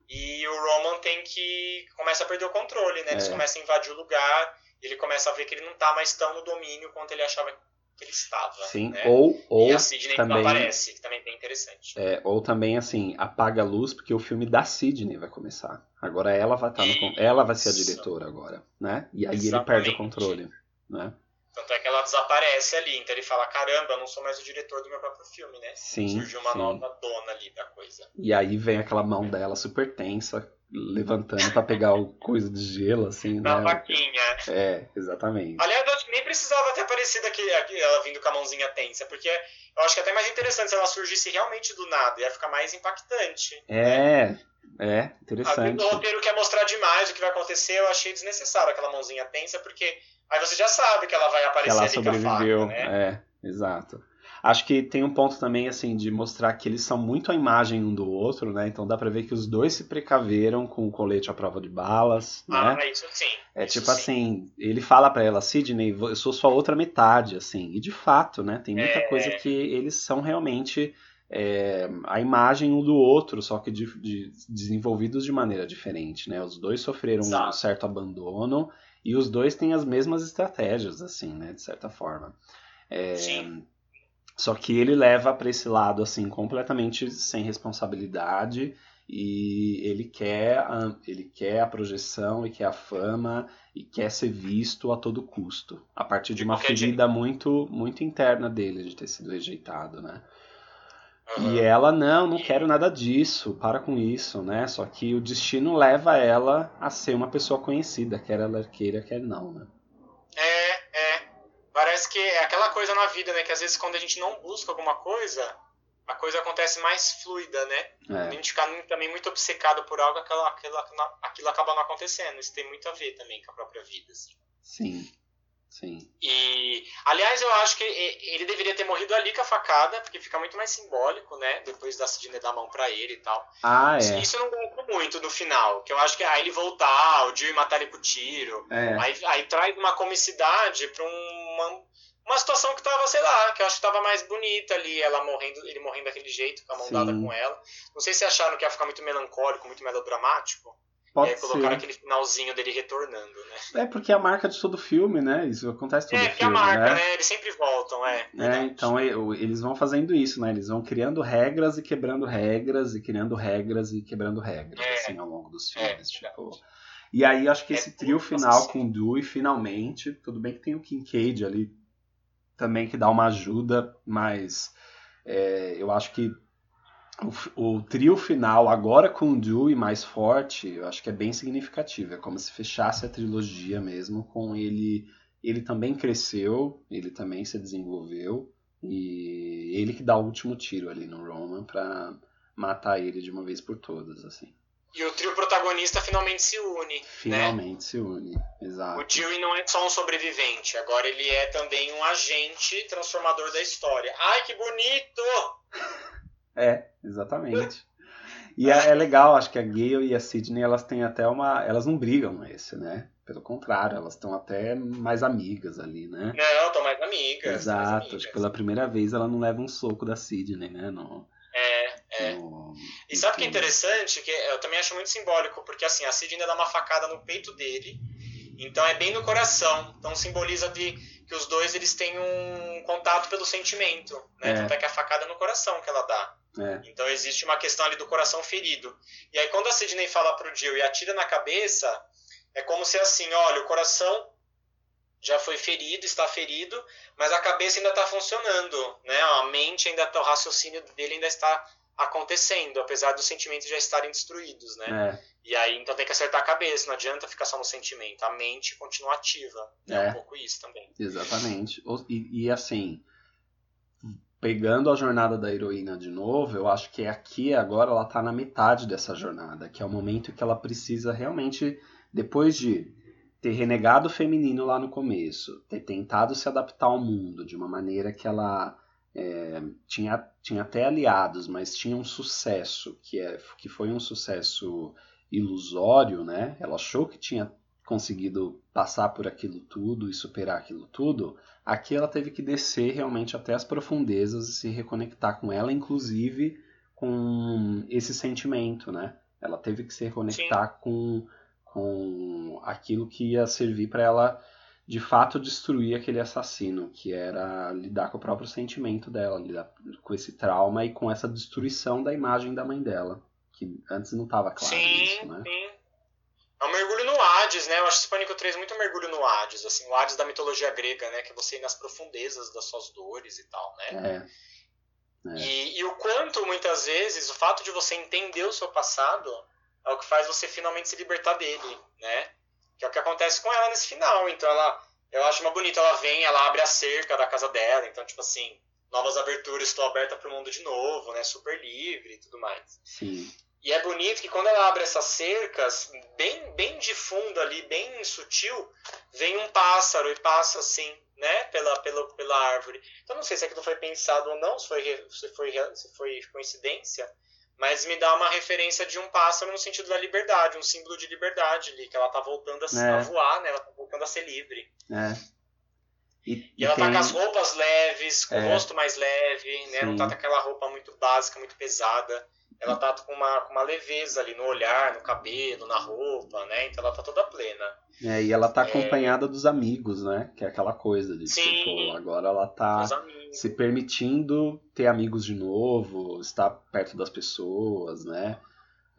B: E o Roman tem que. começa a perder o controle, né? Eles é. começam a invadir o lugar ele começa a ver que ele não está mais tão no domínio quanto ele achava que ele estava.
A: Sim,
B: né?
A: ou, ou
B: e a Sidney também, aparece, que também é bem interessante.
A: É, ou também, assim, apaga a luz, porque o filme da Sidney vai começar. Agora ela vai estar tá no, ela vai ser a diretora agora, né? E aí Exatamente. ele perde o controle, né?
B: Tanto é que ela desaparece ali, então ele fala, caramba, eu não sou mais o diretor do meu próprio filme, né?
A: Sim,
B: Surgiu uma
A: sim.
B: nova dona ali da coisa.
A: E aí vem aquela mão dela super tensa, levantando para pegar o coisa de gelo, assim,
B: Na
A: né?
B: vaquinha.
A: É, exatamente.
B: Aliás, eu acho que nem precisava ter aparecido aqui, aqui, ela vindo com a mãozinha tensa, porque eu acho que é até mais interessante se ela surgisse realmente do nada, ia ficar mais impactante.
A: É, né? é, interessante.
B: O roteiro quer mostrar demais o que vai acontecer, eu achei desnecessário aquela mãozinha tensa, porque aí você já sabe que ela vai aparecer que ela ali sobreviveu, faca,
A: né? É, exato. Acho que tem um ponto também, assim, de mostrar que eles são muito a imagem um do outro, né? Então dá pra ver que os dois se precaveram com o colete à prova de balas,
B: ah,
A: né?
B: isso sim.
A: É
B: isso
A: tipo
B: sim.
A: assim, ele fala para ela, Sidney, eu sou sua outra metade, assim. E de fato, né? Tem muita é... coisa que eles são realmente é, a imagem um do outro, só que de, de, desenvolvidos de maneira diferente, né? Os dois sofreram Exato. um certo abandono e os dois têm as mesmas estratégias, assim, né? De certa forma. É,
B: Sim.
A: Só que ele leva para esse lado assim completamente sem responsabilidade e ele quer a, ele quer a projeção e quer a fama e quer ser visto a todo custo. A partir de uma ferida muito muito interna dele de ter sido rejeitado né? Uhum. e ela não não quero nada disso para com isso né? Só que o destino leva ela a ser uma pessoa conhecida quer ela queira quer não né
B: Parece que é aquela coisa na vida, né? Que às vezes quando a gente não busca alguma coisa, a coisa acontece mais fluida, né?
A: É. A
B: gente fica também muito obcecado por algo, aquilo, aquilo, aquilo acaba não acontecendo. Isso tem muito a ver também com a própria vida, assim.
A: Sim. Sim.
B: E, aliás, eu acho que ele deveria ter morrido ali com a facada, porque fica muito mais simbólico, né? Depois da Sidney dar a mão pra ele e tal.
A: Ah, é.
B: Isso eu não gosto muito no final, que eu acho que aí ele voltar, o Jill matar ele com tiro.
A: É.
B: Aí, aí traz uma comicidade pra uma, uma situação que tava, sei lá, que eu acho que tava mais bonita ali, ela morrendo, ele morrendo daquele jeito, com a mão
A: Sim.
B: dada com ela. Não sei se acharam que ia ficar muito melancólico, muito melodramático.
A: Pode
B: e aí colocaram
A: ser.
B: aquele finalzinho dele retornando, né?
A: É porque é a marca de todo filme, né? Isso acontece todo
B: é, porque a
A: filme,
B: marca,
A: né?
B: né? Eles sempre voltam, é.
A: É, então é, eles vão fazendo isso, né? Eles vão criando regras e quebrando regras e criando regras e quebrando regras,
B: É.
A: assim, ao longo dos
B: É,
A: filmes, tipo. E aí acho que
B: É
A: esse trio final
B: assim.
A: com o Dewey, finalmente, tudo bem que tem o Kincaid ali também que dá uma ajuda, mas é, eu acho que o, o trio final, agora com o Dewey mais forte, eu acho que é bem significativo. É como se fechasse a trilogia mesmo com ele. Ele também cresceu, ele também se desenvolveu, e ele que dá o último tiro ali no Roman pra matar ele de uma vez por todas, assim.
B: E o trio protagonista finalmente se une.
A: Finalmente se une,
B: O
A: exato.
B: Dewey não é só um sobrevivente, agora ele é também um agente transformador da história. Ai, que bonito!
A: É, exatamente. E é, é legal, acho que a Gale e a Sidney, elas têm até uma. Elas não brigam nesse, né? Pelo contrário, elas estão até mais amigas ali, né?
B: Não, tô mais amigas. mais
A: Exato,
B: amigas.
A: acho que pela primeira vez ela não leva um soco da Sidney, né? No,
B: É, é.
A: no-
B: E sabe o que é interessante? Que eu também acho muito simbólico, porque assim, a Sidney dá uma facada no peito dele, então é bem no coração. Então simboliza de, que os dois eles têm um contato pelo sentimento, né?
A: É.
B: Tanto é que a facada é no coração que ela dá.
A: É,
B: Então existe uma questão ali do coração ferido. E aí quando a Sidney fala pro Jill e atira na cabeça, é como se assim, olha, o coração já foi ferido, está ferido, mas a cabeça ainda está funcionando, né? A mente ainda tá, o raciocínio dele ainda está acontecendo, apesar dos sentimentos já estarem destruídos, né?
A: é,
B: E aí então tem que acertar a cabeça, não adianta ficar só no sentimento, a mente continua ativa. É,
A: É.
B: um pouco isso também.
A: exatamente. E, e assim, pegando a jornada da heroína de novo, eu acho que aqui agora ela tá na metade dessa jornada, que é o momento que ela precisa realmente, depois de ter renegado o feminino lá no começo, ter tentado se adaptar ao mundo de uma maneira que ela é, tinha, tinha até aliados, mas tinha um sucesso, que, é, que foi um sucesso ilusório, né? Ela achou que tinha conseguido passar por aquilo tudo e superar aquilo tudo, aqui ela teve que descer realmente até as profundezas e se reconectar com ela, inclusive com esse sentimento, né? Ela teve que se reconectar com, com aquilo que ia servir para ela de fato destruir aquele assassino, que era lidar com o próprio sentimento dela, lidar com esse trauma e com essa destruição da imagem da mãe dela, que antes não estava claro
B: sim,
A: isso, né?
B: sim. É um mergulho no Hades, né? Eu acho esse Pânico 3 muito mergulho no Hades, assim, o Hades da mitologia grega, né? Que é você ir nas profundezas das suas dores e tal, né?
A: É, É.
B: E, e o quanto, muitas vezes, o fato de você entender o seu passado é o que faz você finalmente se libertar dele, né? Que é o que acontece com ela nesse final. Então, ela, eu acho uma bonita, ela vem, ela abre a cerca da casa dela, então, tipo assim, novas aberturas, estou aberta para o mundo de novo, né? Super livre e tudo mais.
A: Sim.
B: E é bonito que quando ela abre essas cercas, bem, bem de fundo ali, bem sutil, vem um pássaro e passa assim, né, pela, pela, pela árvore. Então não sei se aquilo foi pensado ou não, se foi, se foi, se foi coincidência, mas me dá uma referência de um pássaro no sentido da liberdade, um símbolo de liberdade ali, que ela tá voltando a,
A: É.
B: a voar, né, ela tá voltando a ser livre.
A: É. E,
B: E ela tá
A: tem-
B: com as roupas leves, com
A: É.
B: o rosto mais leve, né? Não
A: Sim.
B: tá com aquela roupa muito básica, muito pesada. Ela tá com uma, com uma leveza ali no olhar, no cabelo, na roupa, né? Então ela tá toda plena.
A: É, e ela tá acompanhada dos amigos, né? Que é aquela coisa de,
B: Sim.
A: tipo, agora ela tá se permitindo ter amigos de novo, estar perto das pessoas, né?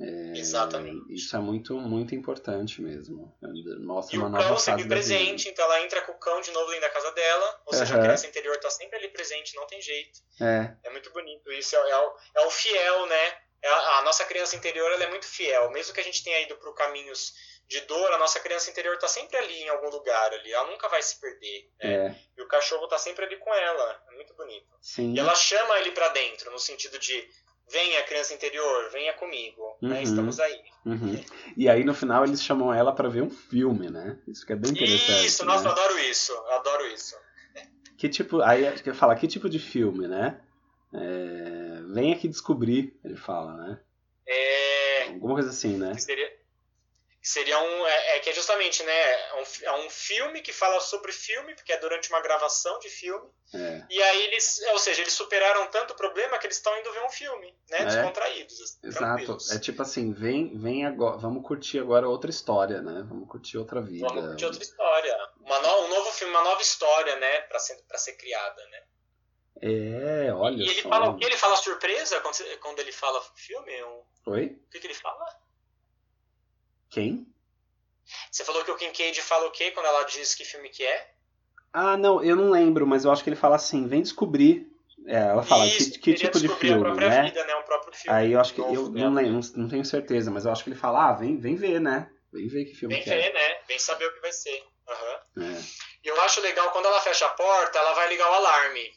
A: É,
B: Exatamente.
A: Isso é muito, muito importante mesmo. Mostra
B: E
A: uma
B: o cão sempre presente, então ela entra com o cão de novo dentro da casa dela, ou seja, a criança interior tá sempre ali presente, não tem jeito.
A: É,
B: É muito bonito isso, é, é o, é o fiel, né? A, a nossa criança interior ela é muito fiel, mesmo que a gente tenha ido por caminhos de dor, a nossa criança interior tá sempre ali em algum lugar ali, ela nunca vai se perder. né?
A: é,
B: E o cachorro tá sempre ali com ela. É muito bonito.
A: sim.
B: E ela chama ele pra dentro, no sentido de venha, criança interior, venha comigo. né?
A: Uhum.
B: Estamos aí.
A: Uhum. E aí no final eles chamam ela pra ver um filme, né? Isso que é bem interessante.
B: Isso, nossa,
A: né?
B: eu adoro isso. Eu adoro isso.
A: Que tipo, aí acho que eu falar que tipo de filme, né? É, vem aqui descobrir, ele fala, né?
B: É.
A: Alguma coisa assim, né?
B: seria, Seria um. É, é, que é justamente, né? É um, é um filme que fala sobre filme, porque é durante uma gravação de filme.
A: É.
B: E aí eles. Ou seja, eles superaram tanto o problema que eles estão indo ver um filme, né?
A: É.
B: Descontraídos. assim,
A: Exato. É tipo assim, vem, vem agora, vamos curtir agora outra história, né? Vamos curtir outra vida.
B: Vamos curtir outra história. Uma no, um novo filme, uma nova história, né? Pra ser, pra ser criada, né?
A: É, olha
B: E ele
A: só.
B: fala o que? Ele fala surpresa quando, ele fala filme? Um-
A: Oi?
B: o que, que ele fala?
A: Quem?
B: Você falou que o Kincaid fala o quê quando ela diz que filme que é?
A: Ah, não, eu não lembro, mas eu acho que ele fala assim, vem descobrir. É, ela fala,
B: Isso,
A: que, que tipo de filme,
B: a
A: né?
B: vida, né? Um próprio filme.
A: Aí eu acho que, eu não lembro, não, tenho certeza, mas eu acho que ele fala, ah, vem, vem ver, né? Vem ver que filme
B: Vem
A: que
B: ver, né? Vem saber o que vai ser. Aham.
A: é.
B: E eu acho legal, quando ela fecha a porta, ela vai ligar o alarme.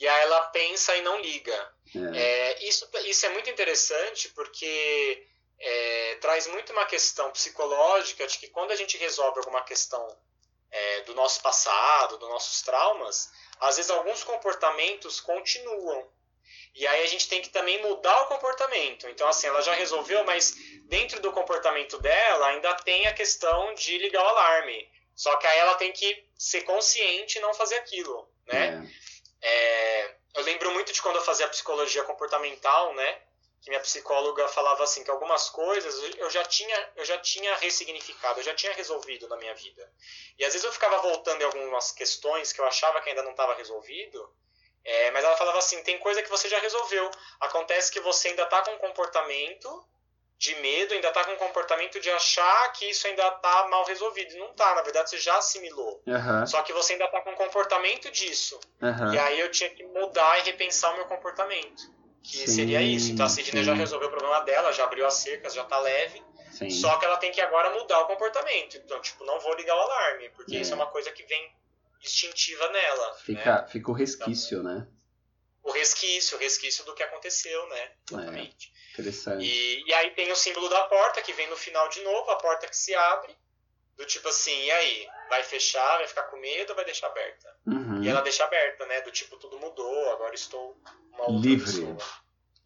B: E aí ela pensa e não liga.
A: É,
B: É, isso, isso é muito interessante porque é, traz muito uma questão psicológica de que quando a gente resolve alguma questão é, do nosso passado, dos nossos traumas, às vezes alguns comportamentos continuam. E aí a gente tem que também mudar o comportamento. Então, assim, ela já resolveu, mas dentro do comportamento dela ainda tem a questão de ligar o alarme. Só que aí ela tem que ser consciente e não fazer aquilo, né?
A: é.
B: É, eu lembro muito de quando eu fazia psicologia comportamental, né? Que minha psicóloga falava assim que algumas coisas eu já tinha, eu já tinha ressignificado, eu já tinha resolvido na minha vida. E às vezes eu ficava voltando em algumas questões que eu achava que ainda não estava resolvido, é, mas ela falava assim, tem coisa que você já resolveu. Acontece que você ainda está com um comportamento de medo, ainda está com um comportamento de achar que isso ainda está mal resolvido. Não está, na verdade você já assimilou.
A: Aham,
B: Só que você ainda está com um comportamento disso.
A: aham.
B: E aí eu tinha que mudar e repensar o meu comportamento. Que
A: Sim,
B: seria isso. Então a Sidney já resolveu o problema dela, já abriu as cercas, já tá leve.
A: Sim.
B: Só que ela tem que agora mudar o comportamento. Então, tipo, não vou ligar o alarme, porque
A: É.
B: isso é uma coisa que vem instintiva nela. né?
A: Fica, fica o resquício, né?
B: O resquício, o resquício do que aconteceu, né? Exatamente.
A: Interessante.
B: E, e aí tem o símbolo da porta, que vem no final de novo, a porta que se abre. Do tipo assim, e aí? Vai fechar, vai ficar com medo ou vai deixar aberta?
A: Uhum.
B: E ela deixa aberta, né? Do tipo, tudo mudou, agora estou uma outra
A: Livre.
B: pessoa.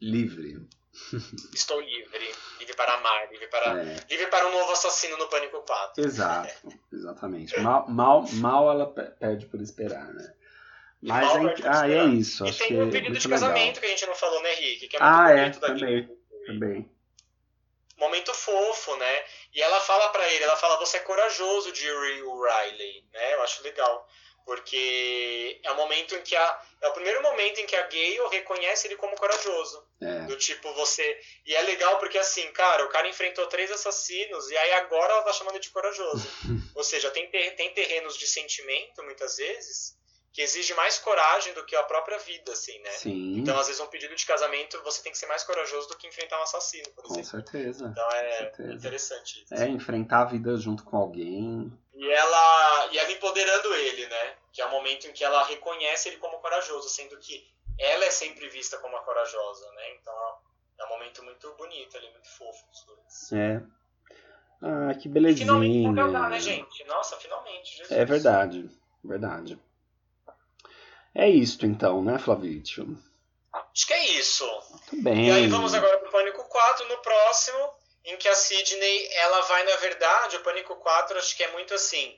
A: Livre.
B: Estou livre. Livre para amar, livre para.
A: É,
B: Livre para um novo assassino no Pânico 4.
A: exato, exatamente. Mal, mal, mal ela pe- perde por esperar, né? Mas é, ah, é isso.
B: E
A: Acho
B: tem
A: que
B: o
A: é
B: pedido
A: muito
B: de
A: legal.
B: casamento que a gente não falou, né, Rick? Que é muito
A: Ah, é,
B: daquele.
A: Também.
B: Momento fofo, né? E ela fala pra ele, ela fala, você é corajoso, Jerry Riley, né? Eu acho legal. Porque é o momento em que a. É o primeiro momento em que a Gale reconhece ele como corajoso.
A: É.
B: Do tipo, você. E é legal porque assim, cara, o cara enfrentou três assassinos e aí agora ela tá chamando de corajoso. Ou seja, tem, ter- tem terrenos de sentimento, muitas vezes, que exige mais coragem do que a própria vida, assim, né?
A: Sim,
B: Então, às vezes, um pedido de casamento você tem que ser mais corajoso do que enfrentar um assassino, por
A: com
B: exemplo.
A: certeza.
B: Então é
A: certeza.
B: interessante isso.
A: É, enfrentar a vida junto com alguém.
B: E ela, e ela empoderando ele, né? Que é o momento em que ela reconhece ele como corajoso, sendo que ela é sempre vista como a corajosa, né? Então é um momento muito bonito ali, muito fofo dos dois.
A: É. Ah, que
B: E
A: belezinha.
B: finalmente vão casar, né, gente? Nossa, finalmente, Jesus.
A: É verdade, verdade. É isto então, né, Flavítio?
B: Acho que é isso.
A: Muito bem.
B: E aí vamos agora pro Pânico 4, no próximo, em que a Sidney, ela vai, na verdade, o Pânico 4, acho que é muito assim,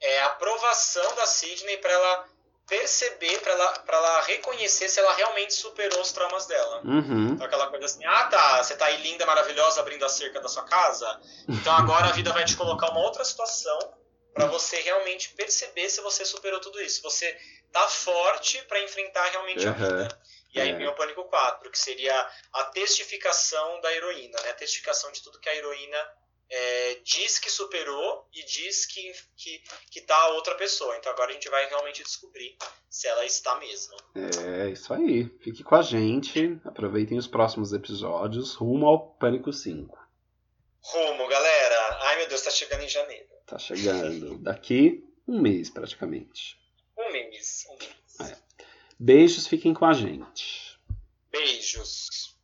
B: é a aprovação da Sidney para ela perceber, para ela, pra ela reconhecer se ela realmente superou os traumas dela.
A: Uhum.
B: Então aquela coisa assim, ah tá, você tá aí linda, maravilhosa, abrindo a cerca da sua casa, então agora a vida vai te colocar uma outra situação para você realmente perceber se você superou tudo isso. Você tá forte para enfrentar realmente a
A: Uhum.
B: vida. E aí
A: É.
B: vem o Pânico 4, que seria a testificação da heroína, né? A testificação de tudo que a heroína é, diz que superou e diz que, que, que tá a outra pessoa. Então agora a gente vai realmente descobrir se ela está mesmo.
A: É isso aí. Fique com a gente. Aproveitem os próximos episódios rumo ao Pânico 5.
B: Rumo, galera! Ai meu Deus, tá chegando em janeiro.
A: Tá chegando daqui um mês praticamente.
B: Um mês. Um mês.
A: Beijos, fiquem com a gente.
B: Beijos.